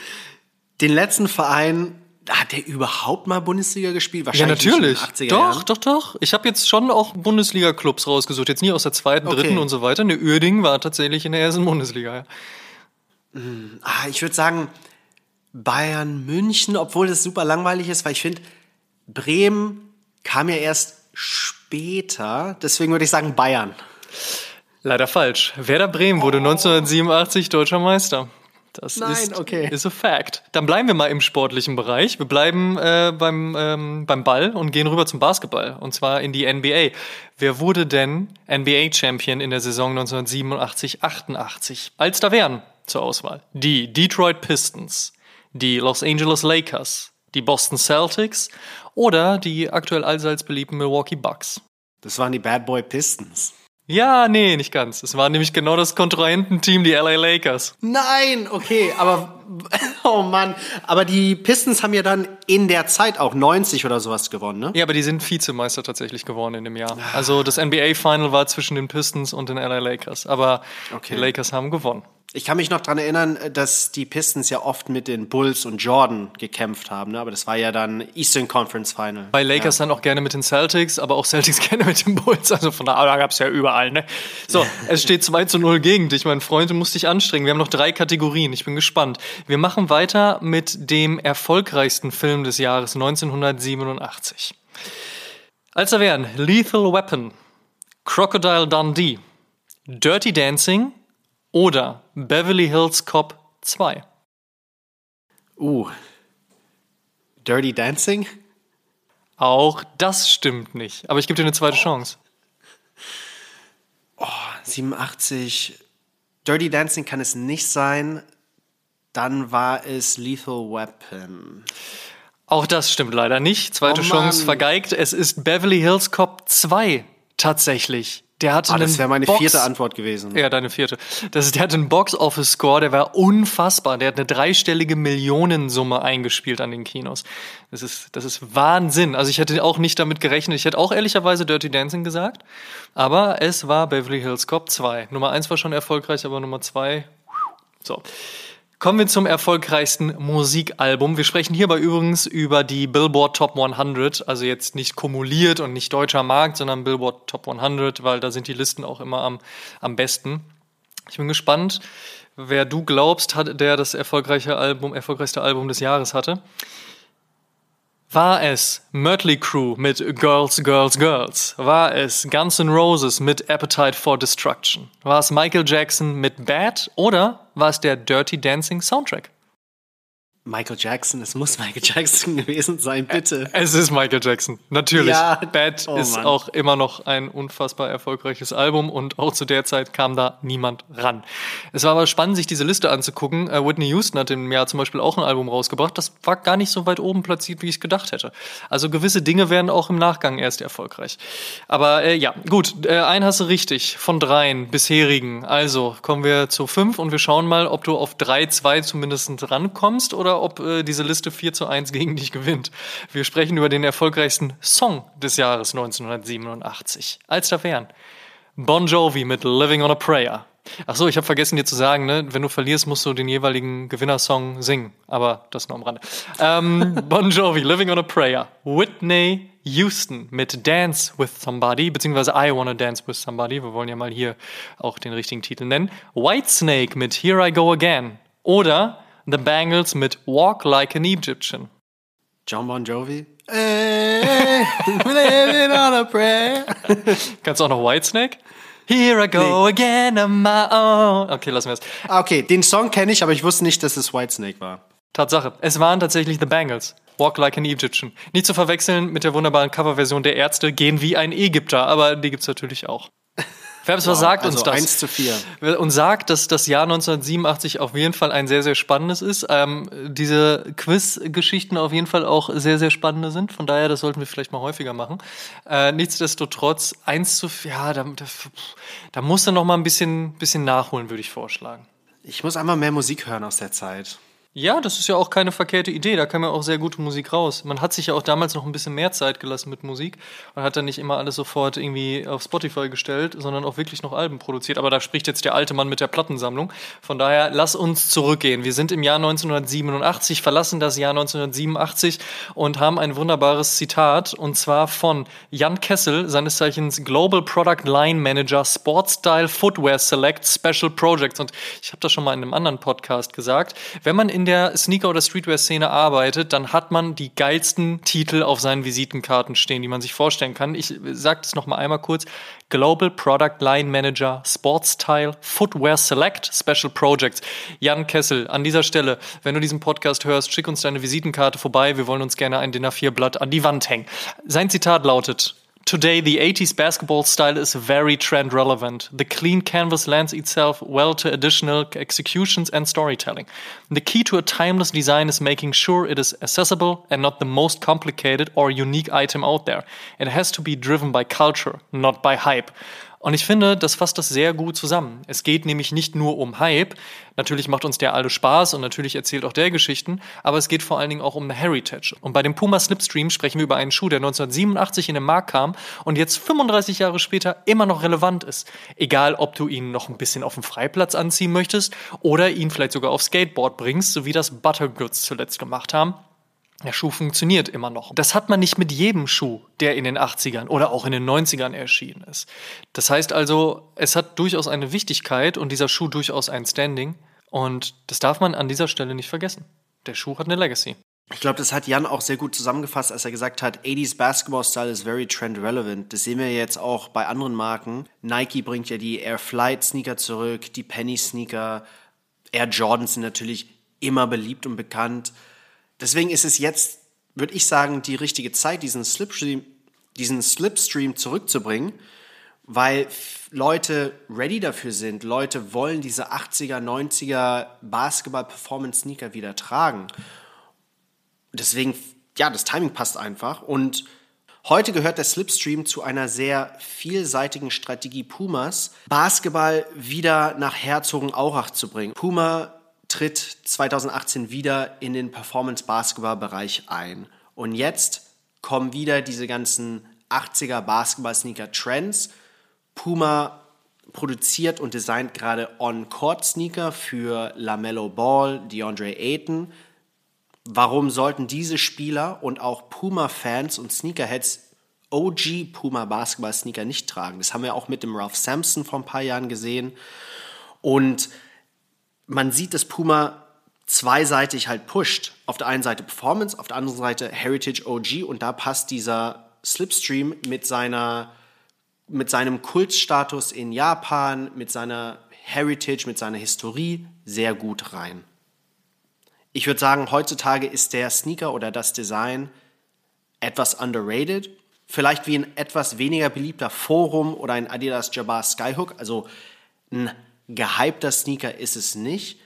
Den letzten Verein hat der überhaupt mal Bundesliga gespielt? Wahrscheinlich ja, natürlich. doch, Jahren. doch, doch. Ich habe jetzt schon auch Bundesliga-Clubs rausgesucht. Jetzt nie aus der zweiten, okay. dritten und so weiter. Ne, Uerdingen war tatsächlich in der ersten Bundesliga. Ja. Hm, ah, ich würde sagen Bayern München, obwohl das super langweilig ist, weil ich finde, Bremen kam ja erst später. Deswegen würde ich sagen Bayern. Leider falsch. Werder Bremen wurde oh. 1987 deutscher Meister. Das Nein, ist, okay. ist a fact. Dann bleiben wir mal im sportlichen Bereich. Wir bleiben äh, beim, ähm, beim Ball und gehen rüber zum Basketball. Und zwar in die NBA. Wer wurde denn NBA-Champion in der Saison 1987-88? Als da wären zur Auswahl die Detroit Pistons, die Los Angeles Lakers, die Boston Celtics oder die aktuell allseits beliebten Milwaukee Bucks. Das waren die Bad Boy Pistons. Ja, nee, nicht ganz. Es war nämlich genau das Kontrahententeam, die LA Lakers. Nein, okay, aber oh Mann, aber die Pistons haben ja dann in der Zeit auch 90 oder sowas gewonnen, ne? Ja, aber die sind Vizemeister tatsächlich geworden in dem Jahr. Also das NBA Final war zwischen den Pistons und den LA Lakers, aber okay. die Lakers haben gewonnen. Ich kann mich noch daran erinnern, dass die Pistons ja oft mit den Bulls und Jordan gekämpft haben, ne? aber das war ja dann Eastern Conference Final. Bei Lakers ja. dann auch gerne mit den Celtics, aber auch Celtics gerne mit den Bulls. Also von da, da gab es ja überall. Ne? So, es steht 2 zu 0 gegen dich, mein Freund. Du musst dich anstrengen. Wir haben noch drei Kategorien. Ich bin gespannt. Wir machen weiter mit dem erfolgreichsten Film des Jahres 1987. Als da wären Lethal Weapon, Crocodile Dundee, Dirty Dancing oder Beverly Hills Cop 2? Uh. Dirty Dancing? Auch das stimmt nicht. Aber ich gebe dir eine zweite Chance. Oh, 87. Dirty Dancing kann es nicht sein. Dann war es Lethal Weapon. Auch das stimmt leider nicht. Zweite oh Chance vergeigt. Es ist Beverly Hills Cop 2 tatsächlich. Der hatte ah, das wäre meine Box vierte Antwort gewesen. Ja, deine vierte. Das ist, der hatte einen Box-Office-Score, der war unfassbar. Der hat eine dreistellige Millionensumme eingespielt an den Kinos. Das ist, das ist Wahnsinn. Also ich hätte auch nicht damit gerechnet. Ich hätte auch ehrlicherweise Dirty Dancing gesagt. Aber es war Beverly Hills Cop 2. Nummer 1 war schon erfolgreich, aber Nummer 2, so. Kommen wir zum erfolgreichsten Musikalbum. Wir sprechen hierbei übrigens über die Billboard Top 100, also jetzt nicht kumuliert und nicht deutscher Markt, sondern Billboard Top 100, weil da sind die Listen auch immer am, am besten. Ich bin gespannt, wer du glaubst, hat, der das erfolgreiche Album, erfolgreichste Album des Jahres hatte. War es Mötley Crew mit Girls, Girls, Girls? War es Guns N' Roses mit Appetite for Destruction? War es Michael Jackson mit Bad? Oder war es der Dirty Dancing Soundtrack? Michael Jackson, es muss Michael Jackson gewesen sein, bitte. Es ist Michael Jackson, natürlich. Ja. Bad oh, ist Mann. auch immer noch ein unfassbar erfolgreiches Album und auch zu der Zeit kam da niemand ran. Es war aber spannend, sich diese Liste anzugucken. Uh, Whitney Houston hat im Jahr zum Beispiel auch ein Album rausgebracht. Das war gar nicht so weit oben platziert, wie ich es gedacht hätte. Also gewisse Dinge werden auch im Nachgang erst erfolgreich. Aber äh, ja, gut, äh, einen hast du richtig von dreien bisherigen. Also kommen wir zu fünf und wir schauen mal, ob du auf drei, zwei zumindest rankommst oder oder ob äh, diese Liste 4 zu 1 gegen dich gewinnt. Wir sprechen über den erfolgreichsten Song des Jahres 1987. Als da wären Bon Jovi mit Living on a Prayer. Ach so, ich habe vergessen dir zu sagen, ne, wenn du verlierst, musst du den jeweiligen Gewinnersong singen. Aber das nur am Rande. Ähm, bon Jovi, Living on a Prayer. Whitney Houston mit Dance with Somebody, beziehungsweise I Wanna Dance with Somebody. Wir wollen ja mal hier auch den richtigen Titel nennen. Whitesnake mit Here I Go Again. Oder The Bangles mit Walk Like an Egyptian. John Bon Jovi. living on a prayer. Kannst du auch noch Whitesnake? Here I go nee. again on my own. Okay, lassen wir es. Ah, okay, den Song kenne ich, aber ich wusste nicht, dass es Whitesnake war. Tatsache. Es waren tatsächlich The Bangles. Walk like an Egyptian. Nicht zu verwechseln mit der wunderbaren Coverversion der Ärzte, gehen wie ein Ägypter, aber die gibt's natürlich auch. Fabs, was wow, sagt also uns das? 1 zu 4. Und sagt, dass das Jahr 1987 auf jeden Fall ein sehr, sehr spannendes ist. Ähm, diese Quiz-Geschichten auf jeden Fall auch sehr, sehr spannende sind. Von daher, das sollten wir vielleicht mal häufiger machen. Äh, nichtsdestotrotz, 1 zu 4, ja, da, da, da musst du noch mal ein bisschen, bisschen nachholen, würde ich vorschlagen. Ich muss einmal mehr Musik hören aus der Zeit. Ja, das ist ja auch keine verkehrte Idee. Da kam ja auch sehr gute Musik raus. Man hat sich ja auch damals noch ein bisschen mehr Zeit gelassen mit Musik und hat dann nicht immer alles sofort irgendwie auf Spotify gestellt, sondern auch wirklich noch Alben produziert. Aber da spricht jetzt der alte Mann mit der Plattensammlung. Von daher, lass uns zurückgehen. Wir sind im Jahr 1987, verlassen das Jahr 1987 und haben ein wunderbares Zitat und zwar von Jan Kessel, seines Zeichens Global Product Line Manager Sportstyle Footwear Select Special Projects. Und ich habe das schon mal in einem anderen Podcast gesagt. Wenn man in in der Sneaker- oder Streetwear-Szene arbeitet, dann hat man die geilsten Titel auf seinen Visitenkarten stehen, die man sich vorstellen kann. Ich sage das nochmal einmal kurz. Global Product Line Manager, Sportstyle, Footwear Select, Special Projects. Jan Kessel, an dieser Stelle, wenn du diesen Podcast hörst, schick uns deine Visitenkarte vorbei. Wir wollen uns gerne ein Dinner 4 Blatt an die Wand hängen. Sein Zitat lautet, Today, the 80s basketball style is very trend relevant. The clean canvas lends itself well to additional executions and storytelling. The key to a timeless design is making sure it is accessible and not the most complicated or unique item out there. It has to be driven by culture, not by hype. Und ich finde, das fasst das sehr gut zusammen. Es geht nämlich nicht nur um Hype. Natürlich macht uns der alle Spaß und natürlich erzählt auch der Geschichten, aber es geht vor allen Dingen auch um eine Heritage. Und bei dem Puma Slipstream sprechen wir über einen Schuh, der 1987 in den Markt kam und jetzt 35 Jahre später immer noch relevant ist. Egal, ob du ihn noch ein bisschen auf dem Freiplatz anziehen möchtest oder ihn vielleicht sogar aufs Skateboard bringst, so wie das Buttergoods zuletzt gemacht haben. Der Schuh funktioniert immer noch. Das hat man nicht mit jedem Schuh, der in den 80ern oder auch in den 90ern erschienen ist. Das heißt also, es hat durchaus eine Wichtigkeit und dieser Schuh durchaus ein Standing. Und das darf man an dieser Stelle nicht vergessen. Der Schuh hat eine Legacy. Ich glaube, das hat Jan auch sehr gut zusammengefasst, als er gesagt hat, 80s Basketball Style is very trend relevant. Das sehen wir jetzt auch bei anderen Marken. Nike bringt ja die Air Flight Sneaker zurück, die Penny Sneaker, Air Jordans sind natürlich immer beliebt und bekannt. Deswegen ist es jetzt, würde ich sagen, die richtige Zeit, diesen Slipstream, diesen Slipstream zurückzubringen, weil Leute ready dafür sind. Leute wollen diese 80er, 90er Basketball-Performance-Sneaker wieder tragen. Deswegen, ja, das Timing passt einfach. Und heute gehört der Slipstream zu einer sehr vielseitigen Strategie Pumas, Basketball wieder nach Herzogenaurach zu bringen. Puma tritt 2018 wieder in den Performance-Basketball-Bereich ein. Und jetzt kommen wieder diese ganzen 80er Basketball-Sneaker-Trends. Puma produziert und designt gerade On-Court-Sneaker für LaMelo Ball, DeAndre Ayton. Warum sollten diese Spieler und auch Puma-Fans und Sneakerheads OG Puma Basketball-Sneaker nicht tragen? Das haben wir auch mit dem Ralph Sampson vor ein paar Jahren gesehen. Und man sieht, dass Puma zweiseitig halt pusht. Auf der einen Seite Performance, auf der anderen Seite Heritage OG und da passt dieser Slipstream mit seiner mit seinem Kultstatus in Japan, mit seiner Heritage, mit seiner Historie sehr gut rein. Ich würde sagen, heutzutage ist der Sneaker oder das Design etwas underrated. Vielleicht wie ein etwas weniger beliebter Forum oder ein Adidas Jabbar Skyhook, also ein gehypter Sneaker ist es nicht,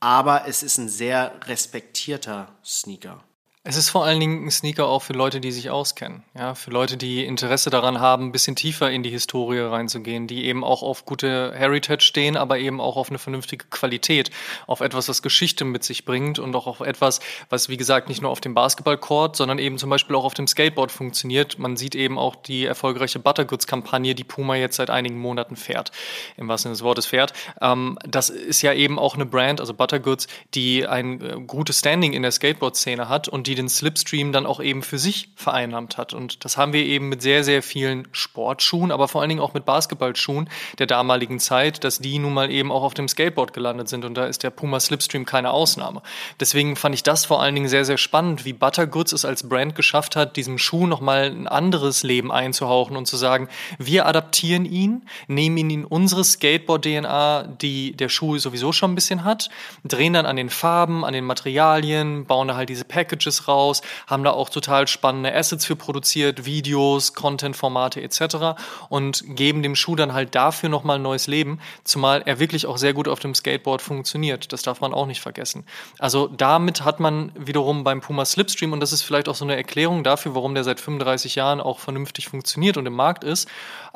aber es ist ein sehr respektierter Sneaker. Es ist vor allen Dingen ein Sneaker auch für Leute, die sich auskennen. Ja, für Leute, die Interesse daran haben, ein bisschen tiefer in die Historie reinzugehen, die eben auch auf gute Heritage stehen, aber eben auch auf eine vernünftige Qualität, auf etwas, was Geschichte mit sich bringt und auch auf etwas, was wie gesagt nicht nur auf dem Basketballcourt, sondern eben zum Beispiel auch auf dem Skateboard funktioniert. Man sieht eben auch die erfolgreiche Buttergoods-Kampagne, die Puma jetzt seit einigen Monaten fährt, im wahrsten Sinne des Wortes fährt. Ähm, das ist ja eben auch eine Brand, also Buttergoods, die ein äh, gutes Standing in der Skateboard-Szene hat und die den Slipstream dann auch eben für sich vereinnahmt hat. Und das haben wir eben mit sehr, sehr vielen Sportschuhen, aber vor allen Dingen auch mit Basketballschuhen der damaligen Zeit, dass die nun mal eben auch auf dem Skateboard gelandet sind. Und da ist der Puma Slipstream keine Ausnahme. Deswegen fand ich das vor allen Dingen sehr, sehr spannend, wie Buttergoods es als Brand geschafft hat, diesem Schuh nochmal ein anderes Leben einzuhauchen und zu sagen, wir adaptieren ihn, nehmen ihn in unsere Skateboard-DNA, die der Schuh sowieso schon ein bisschen hat, drehen dann an den Farben, an den Materialien, bauen da halt diese Packages raus, haben da auch total spannende Assets für produziert, Videos, Content-Formate etc. und geben dem Schuh dann halt dafür nochmal ein neues Leben, zumal er wirklich auch sehr gut auf dem Skateboard funktioniert. Das darf man auch nicht vergessen. Also damit hat man wiederum beim Puma Slipstream, und das ist vielleicht auch so eine Erklärung dafür, warum der seit 35 Jahren auch vernünftig funktioniert und im Markt ist,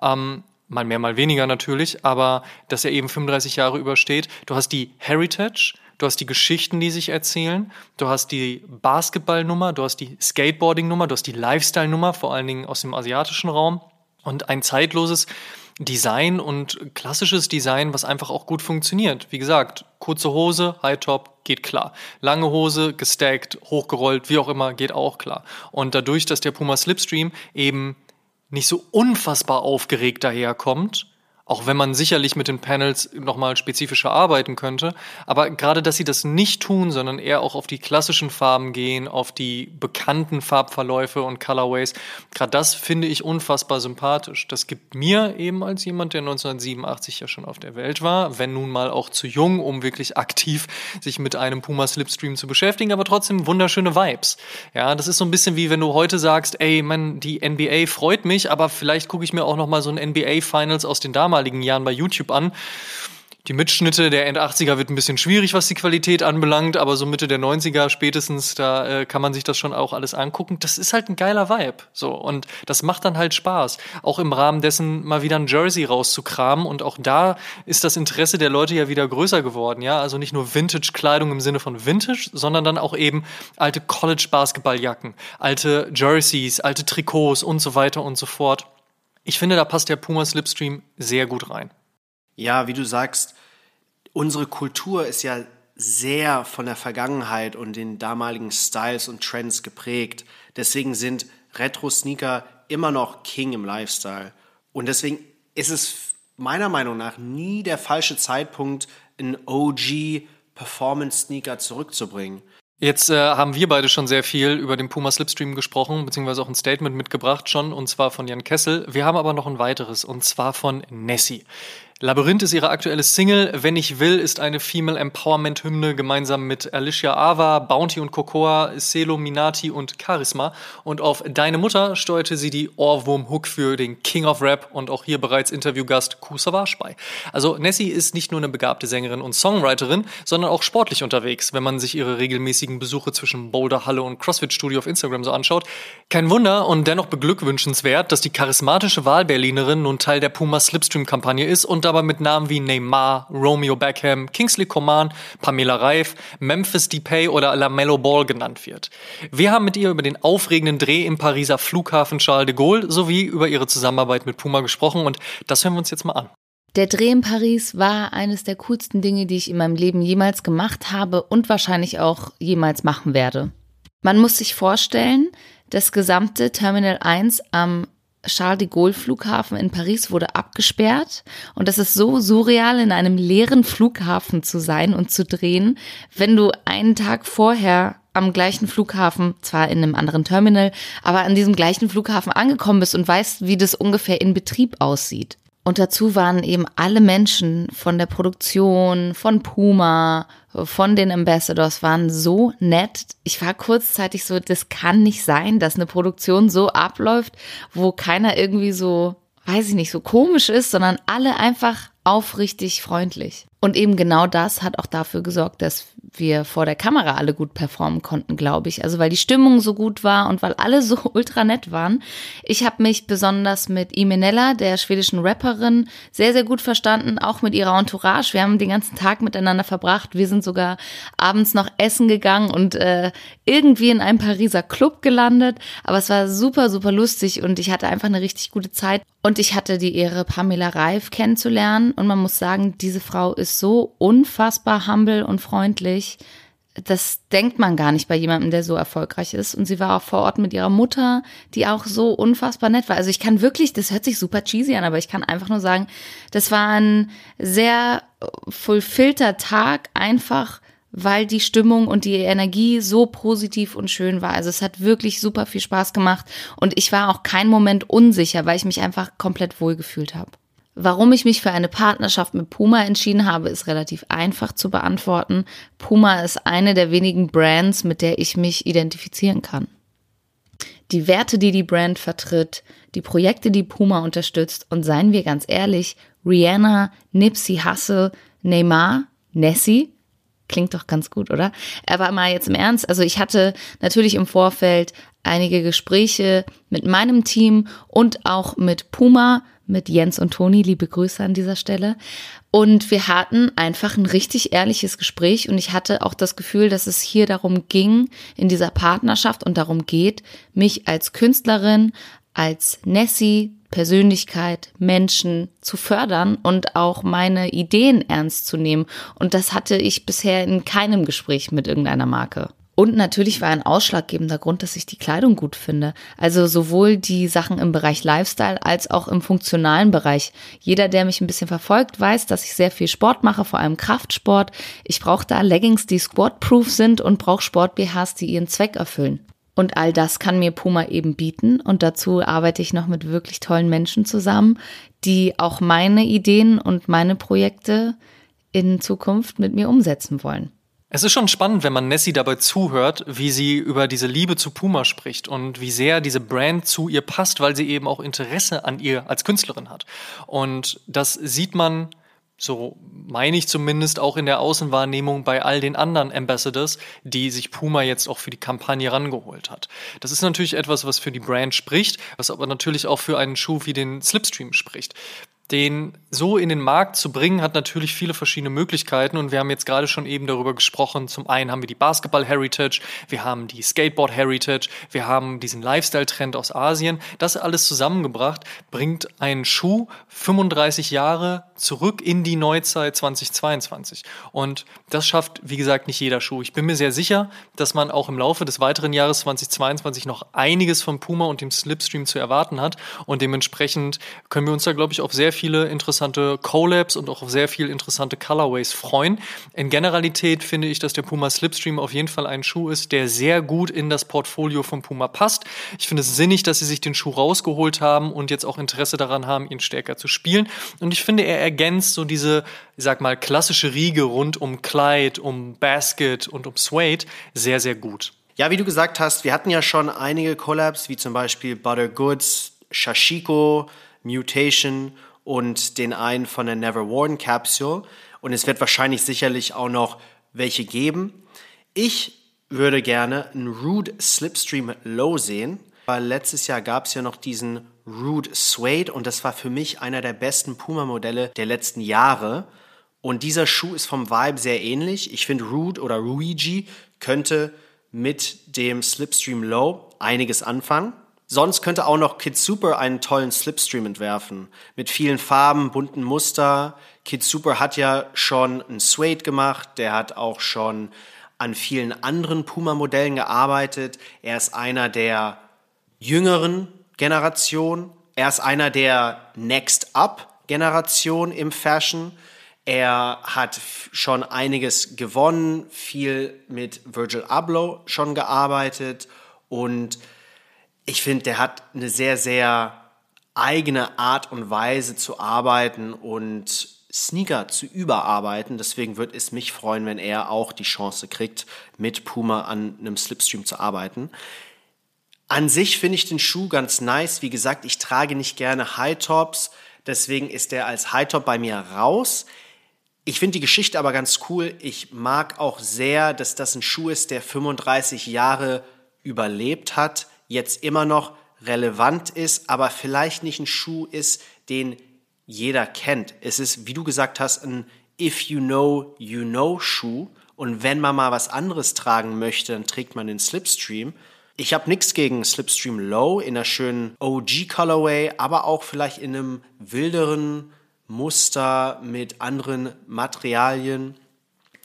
ähm, mal mehr, mal weniger natürlich, aber dass er eben 35 Jahre übersteht. Du hast die Heritage, Du hast die Geschichten, die sich erzählen. Du hast die Basketballnummer, du hast die Skateboarding-Nummer, du hast die Lifestyle-Nummer, vor allen Dingen aus dem asiatischen Raum. Und ein zeitloses Design und klassisches Design, was einfach auch gut funktioniert. Wie gesagt, kurze Hose, High Top, geht klar. Lange Hose, gestackt, hochgerollt, wie auch immer, geht auch klar. Und dadurch, dass der Puma Slipstream eben nicht so unfassbar aufgeregt daherkommt, auch wenn man sicherlich mit den Panels nochmal spezifischer arbeiten könnte. Aber gerade, dass sie das nicht tun, sondern eher auch auf die klassischen Farben gehen, auf die bekannten Farbverläufe und Colorways, gerade das finde ich unfassbar sympathisch. Das gibt mir eben als jemand, der 1987 ja schon auf der Welt war, wenn nun mal auch zu jung, um wirklich aktiv sich mit einem Puma Slipstream zu beschäftigen, aber trotzdem wunderschöne Vibes. Ja, das ist so ein bisschen wie wenn du heute sagst, ey, man, die NBA freut mich, aber vielleicht gucke ich mir auch nochmal so ein NBA Finals aus den damaligen damaligen Jahren bei YouTube an. Die Mitschnitte der End-80er wird ein bisschen schwierig, was die Qualität anbelangt, aber so Mitte der 90er spätestens, da äh, kann man sich das schon auch alles angucken. Das ist halt ein geiler Vibe. So, und das macht dann halt Spaß. Auch im Rahmen dessen mal wieder ein Jersey rauszukramen. Und auch da ist das Interesse der Leute ja wieder größer geworden, ja. Also nicht nur Vintage-Kleidung im Sinne von Vintage, sondern dann auch eben alte College-Basketballjacken, alte Jerseys, alte Trikots und so weiter und so fort. Ich finde, da passt der Puma Slipstream sehr gut rein. Ja, wie du sagst, unsere Kultur ist ja sehr von der Vergangenheit und den damaligen Styles und Trends geprägt. Deswegen sind Retro-Sneaker immer noch King im Lifestyle. Und deswegen ist es meiner Meinung nach nie der falsche Zeitpunkt, einen OG Performance-Sneaker zurückzubringen. Jetzt äh, haben wir beide schon sehr viel über den Puma Slipstream gesprochen, beziehungsweise auch ein Statement mitgebracht schon, und zwar von Jan Kessel. Wir haben aber noch ein weiteres, und zwar von Nessie. Labyrinth ist ihre aktuelle Single. Wenn ich will ist eine Female Empowerment Hymne gemeinsam mit Alicia Ava, Bounty und Cocoa, Celo Minati und Charisma. Und auf Deine Mutter steuerte sie die Ohrwurm-Hook für den King of Rap und auch hier bereits Interviewgast Ku bei. Also Nessie ist nicht nur eine begabte Sängerin und Songwriterin, sondern auch sportlich unterwegs, wenn man sich ihre regelmäßigen Besuche zwischen Boulder Halle und CrossFit Studio auf Instagram so anschaut. Kein Wunder und dennoch beglückwünschenswert, dass die charismatische Wahlberlinerin nun Teil der Puma Slipstream Kampagne ist und aber mit Namen wie Neymar, Romeo Beckham, Kingsley Coman, Pamela Reif, Memphis Depay oder LaMelo Ball genannt wird. Wir haben mit ihr über den aufregenden Dreh im Pariser Flughafen Charles de Gaulle sowie über ihre Zusammenarbeit mit Puma gesprochen und das hören wir uns jetzt mal an. Der Dreh in Paris war eines der coolsten Dinge, die ich in meinem Leben jemals gemacht habe und wahrscheinlich auch jemals machen werde. Man muss sich vorstellen, das gesamte Terminal 1 am Charles de Gaulle Flughafen in Paris wurde abgesperrt und das ist so surreal, in einem leeren Flughafen zu sein und zu drehen, wenn du einen Tag vorher am gleichen Flughafen, zwar in einem anderen Terminal, aber an diesem gleichen Flughafen angekommen bist und weißt, wie das ungefähr in Betrieb aussieht. Und dazu waren eben alle Menschen von der Produktion, von Puma, von den Ambassadors waren so nett. Ich war kurzzeitig so, das kann nicht sein, dass eine Produktion so abläuft, wo keiner irgendwie so, weiß ich nicht, so komisch ist, sondern alle einfach aufrichtig freundlich. Und eben genau das hat auch dafür gesorgt, dass wir vor der Kamera alle gut performen konnten, glaube ich. Also weil die Stimmung so gut war und weil alle so ultra nett waren. Ich habe mich besonders mit Imenella, der schwedischen Rapperin, sehr, sehr gut verstanden, auch mit ihrer Entourage. Wir haben den ganzen Tag miteinander verbracht. Wir sind sogar abends noch essen gegangen und äh, irgendwie in einem Pariser Club gelandet. Aber es war super, super lustig und ich hatte einfach eine richtig gute Zeit. Und ich hatte die Ehre, Pamela Reif kennenzulernen. Und man muss sagen, diese Frau ist so unfassbar humble und freundlich. Das denkt man gar nicht bei jemandem, der so erfolgreich ist. Und sie war auch vor Ort mit ihrer Mutter, die auch so unfassbar nett war. Also ich kann wirklich, das hört sich super cheesy an, aber ich kann einfach nur sagen, das war ein sehr fulfillter Tag, einfach weil die Stimmung und die Energie so positiv und schön war. Also es hat wirklich super viel Spaß gemacht und ich war auch kein Moment unsicher, weil ich mich einfach komplett wohlgefühlt habe. Warum ich mich für eine Partnerschaft mit Puma entschieden habe, ist relativ einfach zu beantworten. Puma ist eine der wenigen Brands, mit der ich mich identifizieren kann. Die Werte, die die Brand vertritt, die Projekte, die Puma unterstützt und seien wir ganz ehrlich, Rihanna, Nipsey Hussle, Neymar, Nessie, Klingt doch ganz gut, oder? Aber mal jetzt im Ernst, also ich hatte natürlich im Vorfeld einige Gespräche mit meinem Team und auch mit Puma, mit Jens und Toni, liebe Grüße an dieser Stelle. Und wir hatten einfach ein richtig ehrliches Gespräch und ich hatte auch das Gefühl, dass es hier darum ging, in dieser Partnerschaft und darum geht, mich als Künstlerin, als Nessie, Persönlichkeit, Menschen zu fördern und auch meine Ideen ernst zu nehmen. Und das hatte ich bisher in keinem Gespräch mit irgendeiner Marke. Und natürlich war ein ausschlaggebender Grund, dass ich die Kleidung gut finde. Also sowohl die Sachen im Bereich Lifestyle als auch im funktionalen Bereich. Jeder, der mich ein bisschen verfolgt, weiß, dass ich sehr viel Sport mache, vor allem Kraftsport. Ich brauche da Leggings, die squat-proof sind und brauche Sport-BHs, die ihren Zweck erfüllen. Und all das kann mir Puma eben bieten. Und dazu arbeite ich noch mit wirklich tollen Menschen zusammen, die auch meine Ideen und meine Projekte in Zukunft mit mir umsetzen wollen. Es ist schon spannend, wenn man Nessie dabei zuhört, wie sie über diese Liebe zu Puma spricht und wie sehr diese Brand zu ihr passt, weil sie eben auch Interesse an ihr als Künstlerin hat. Und das sieht man So meine ich zumindest auch in der Außenwahrnehmung bei all den anderen Ambassadors, die sich Puma jetzt auch für die Kampagne rangeholt hat. Das ist natürlich etwas, was für die Brand spricht, was aber natürlich auch für einen Schuh wie den Slipstream spricht. Den so in den Markt zu bringen, hat natürlich viele verschiedene Möglichkeiten und wir haben jetzt gerade schon eben darüber gesprochen. Zum einen haben wir die Basketball-Heritage, wir haben die Skateboard-Heritage, wir haben diesen Lifestyle-Trend aus Asien. Das alles zusammengebracht bringt einen Schuh 35 Jahre zurück in die Neuzeit 2022. Und das schafft, wie gesagt, nicht jeder Schuh. Ich bin mir sehr sicher, dass man auch im Laufe des weiteren Jahres 2022 noch einiges von Puma und dem Slipstream zu erwarten hat. Und dementsprechend können wir uns da, glaube ich, auf sehr viele interessante Collabs und auch auf sehr viele interessante Colorways freuen. In Generalität finde ich, dass der Puma Slipstream auf jeden Fall ein Schuh ist, der sehr gut in das Portfolio von Puma passt. Ich finde es sinnig, dass sie sich den Schuh rausgeholt haben und jetzt auch Interesse daran haben, ihn stärker zu spielen. Und ich finde, er ergänzt so diese, ich sag mal, klassische Riege rund um Clyde, um Basket und um Suede sehr, sehr gut. Ja, wie du gesagt hast, wir hatten ja schon einige Collabs, wie zum Beispiel Butter Goods, Shashiko, Mutation und den einen von der Never Worn Capsule. Und es wird wahrscheinlich sicherlich auch noch welche geben. Ich würde gerne einen Rude Slipstream Low sehen, weil letztes Jahr gab es ja noch diesen Rude Suede und das war für mich einer der besten Puma-Modelle der letzten Jahre. Und dieser Schuh ist vom Vibe sehr ähnlich. Ich finde Rude oder Ruigi könnte mit dem Slipstream Low einiges anfangen. Sonst könnte auch noch Kid Super einen tollen Slipstream entwerfen. Mit vielen Farben, bunten Muster. Kid Super hat ja schon einen Suede gemacht. Der hat auch schon an vielen anderen Puma-Modellen gearbeitet. Er ist einer der jüngeren Generation. Er ist einer der Next Up Generation im Fashion. Er hat schon einiges gewonnen, viel mit Virgil Abloh schon gearbeitet und ich finde, der hat eine sehr, sehr eigene Art und Weise zu arbeiten und Sneaker zu überarbeiten. Deswegen würde es mich freuen, wenn er auch die Chance kriegt, mit Puma an einem Slipstream zu arbeiten. An sich finde ich den Schuh ganz nice. Wie gesagt, ich trage nicht gerne High Tops, deswegen ist der als High Top bei mir raus. Ich finde die Geschichte aber ganz cool. Ich mag auch sehr, dass das ein Schuh ist, der 35 Jahre überlebt hat, jetzt immer noch relevant ist, aber vielleicht nicht ein Schuh ist, den jeder kennt. Es ist, wie du gesagt hast, ein If you know, you know Schuh. Und wenn man mal was anderes tragen möchte, dann trägt man den Slipstream. Ich habe nichts gegen Slipstream Low in einer schönen OG Colorway, aber auch vielleicht in einem wilderen Muster mit anderen Materialien.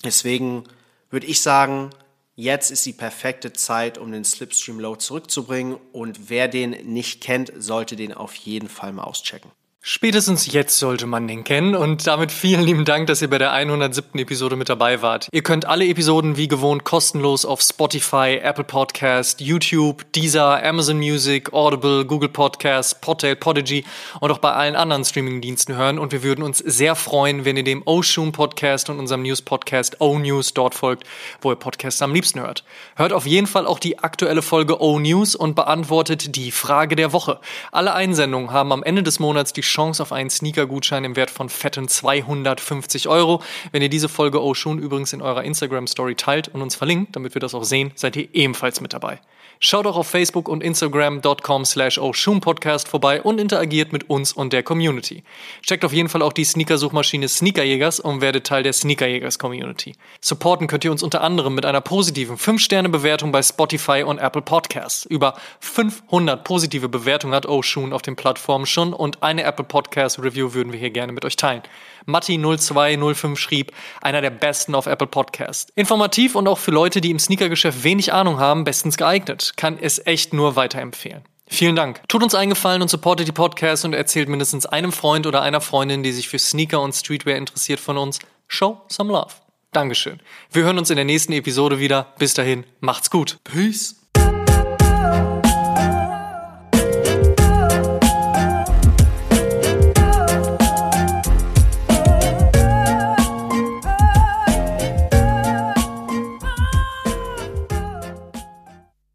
Deswegen würde ich sagen, jetzt ist die perfekte Zeit, um den Slipstream Low zurückzubringen und wer den nicht kennt, sollte den auf jeden Fall mal auschecken. Spätestens jetzt sollte man den kennen und damit vielen lieben Dank, dass ihr bei der 107. Episode mit dabei wart. Ihr könnt alle Episoden wie gewohnt kostenlos auf Spotify, Apple Podcast, YouTube, Deezer, Amazon Music, Audible, Google Podcasts, Podtail, Podigy und auch bei allen anderen Streamingdiensten hören und wir würden uns sehr freuen, wenn ihr dem Oshun Podcast und unserem News Podcast O News dort folgt, wo ihr Podcasts am liebsten hört. Hört auf jeden Fall auch die aktuelle Folge O News und beantwortet die Frage der Woche. Alle Einsendungen haben am Ende des Monats die Chance auf einen Sneaker-Gutschein im Wert von fetten 250 Euro. Wenn ihr diese Folge schon übrigens in eurer Instagram-Story teilt und uns verlinkt, damit wir das auch sehen, seid ihr ebenfalls mit dabei. Schaut auch auf Facebook und Instagram.com slash Podcast vorbei und interagiert mit uns und der Community. Checkt auf jeden Fall auch die Sneaker-Suchmaschine Sneakerjägers und werdet Teil der Sneakerjägers-Community. Supporten könnt ihr uns unter anderem mit einer positiven 5-Sterne-Bewertung bei Spotify und Apple Podcasts. Über 500 positive Bewertungen hat Oshun auf den Plattformen schon und eine Apple Podcast Review würden wir hier gerne mit euch teilen. Matti0205 schrieb, einer der besten auf Apple Podcast. Informativ und auch für Leute, die im Sneakergeschäft wenig Ahnung haben, bestens geeignet. Kann es echt nur weiterempfehlen. Vielen Dank. Tut uns einen Gefallen und supportet die Podcast und erzählt mindestens einem Freund oder einer Freundin, die sich für Sneaker und Streetwear interessiert von uns. Show some love. Dankeschön. Wir hören uns in der nächsten Episode wieder. Bis dahin, macht's gut. Peace.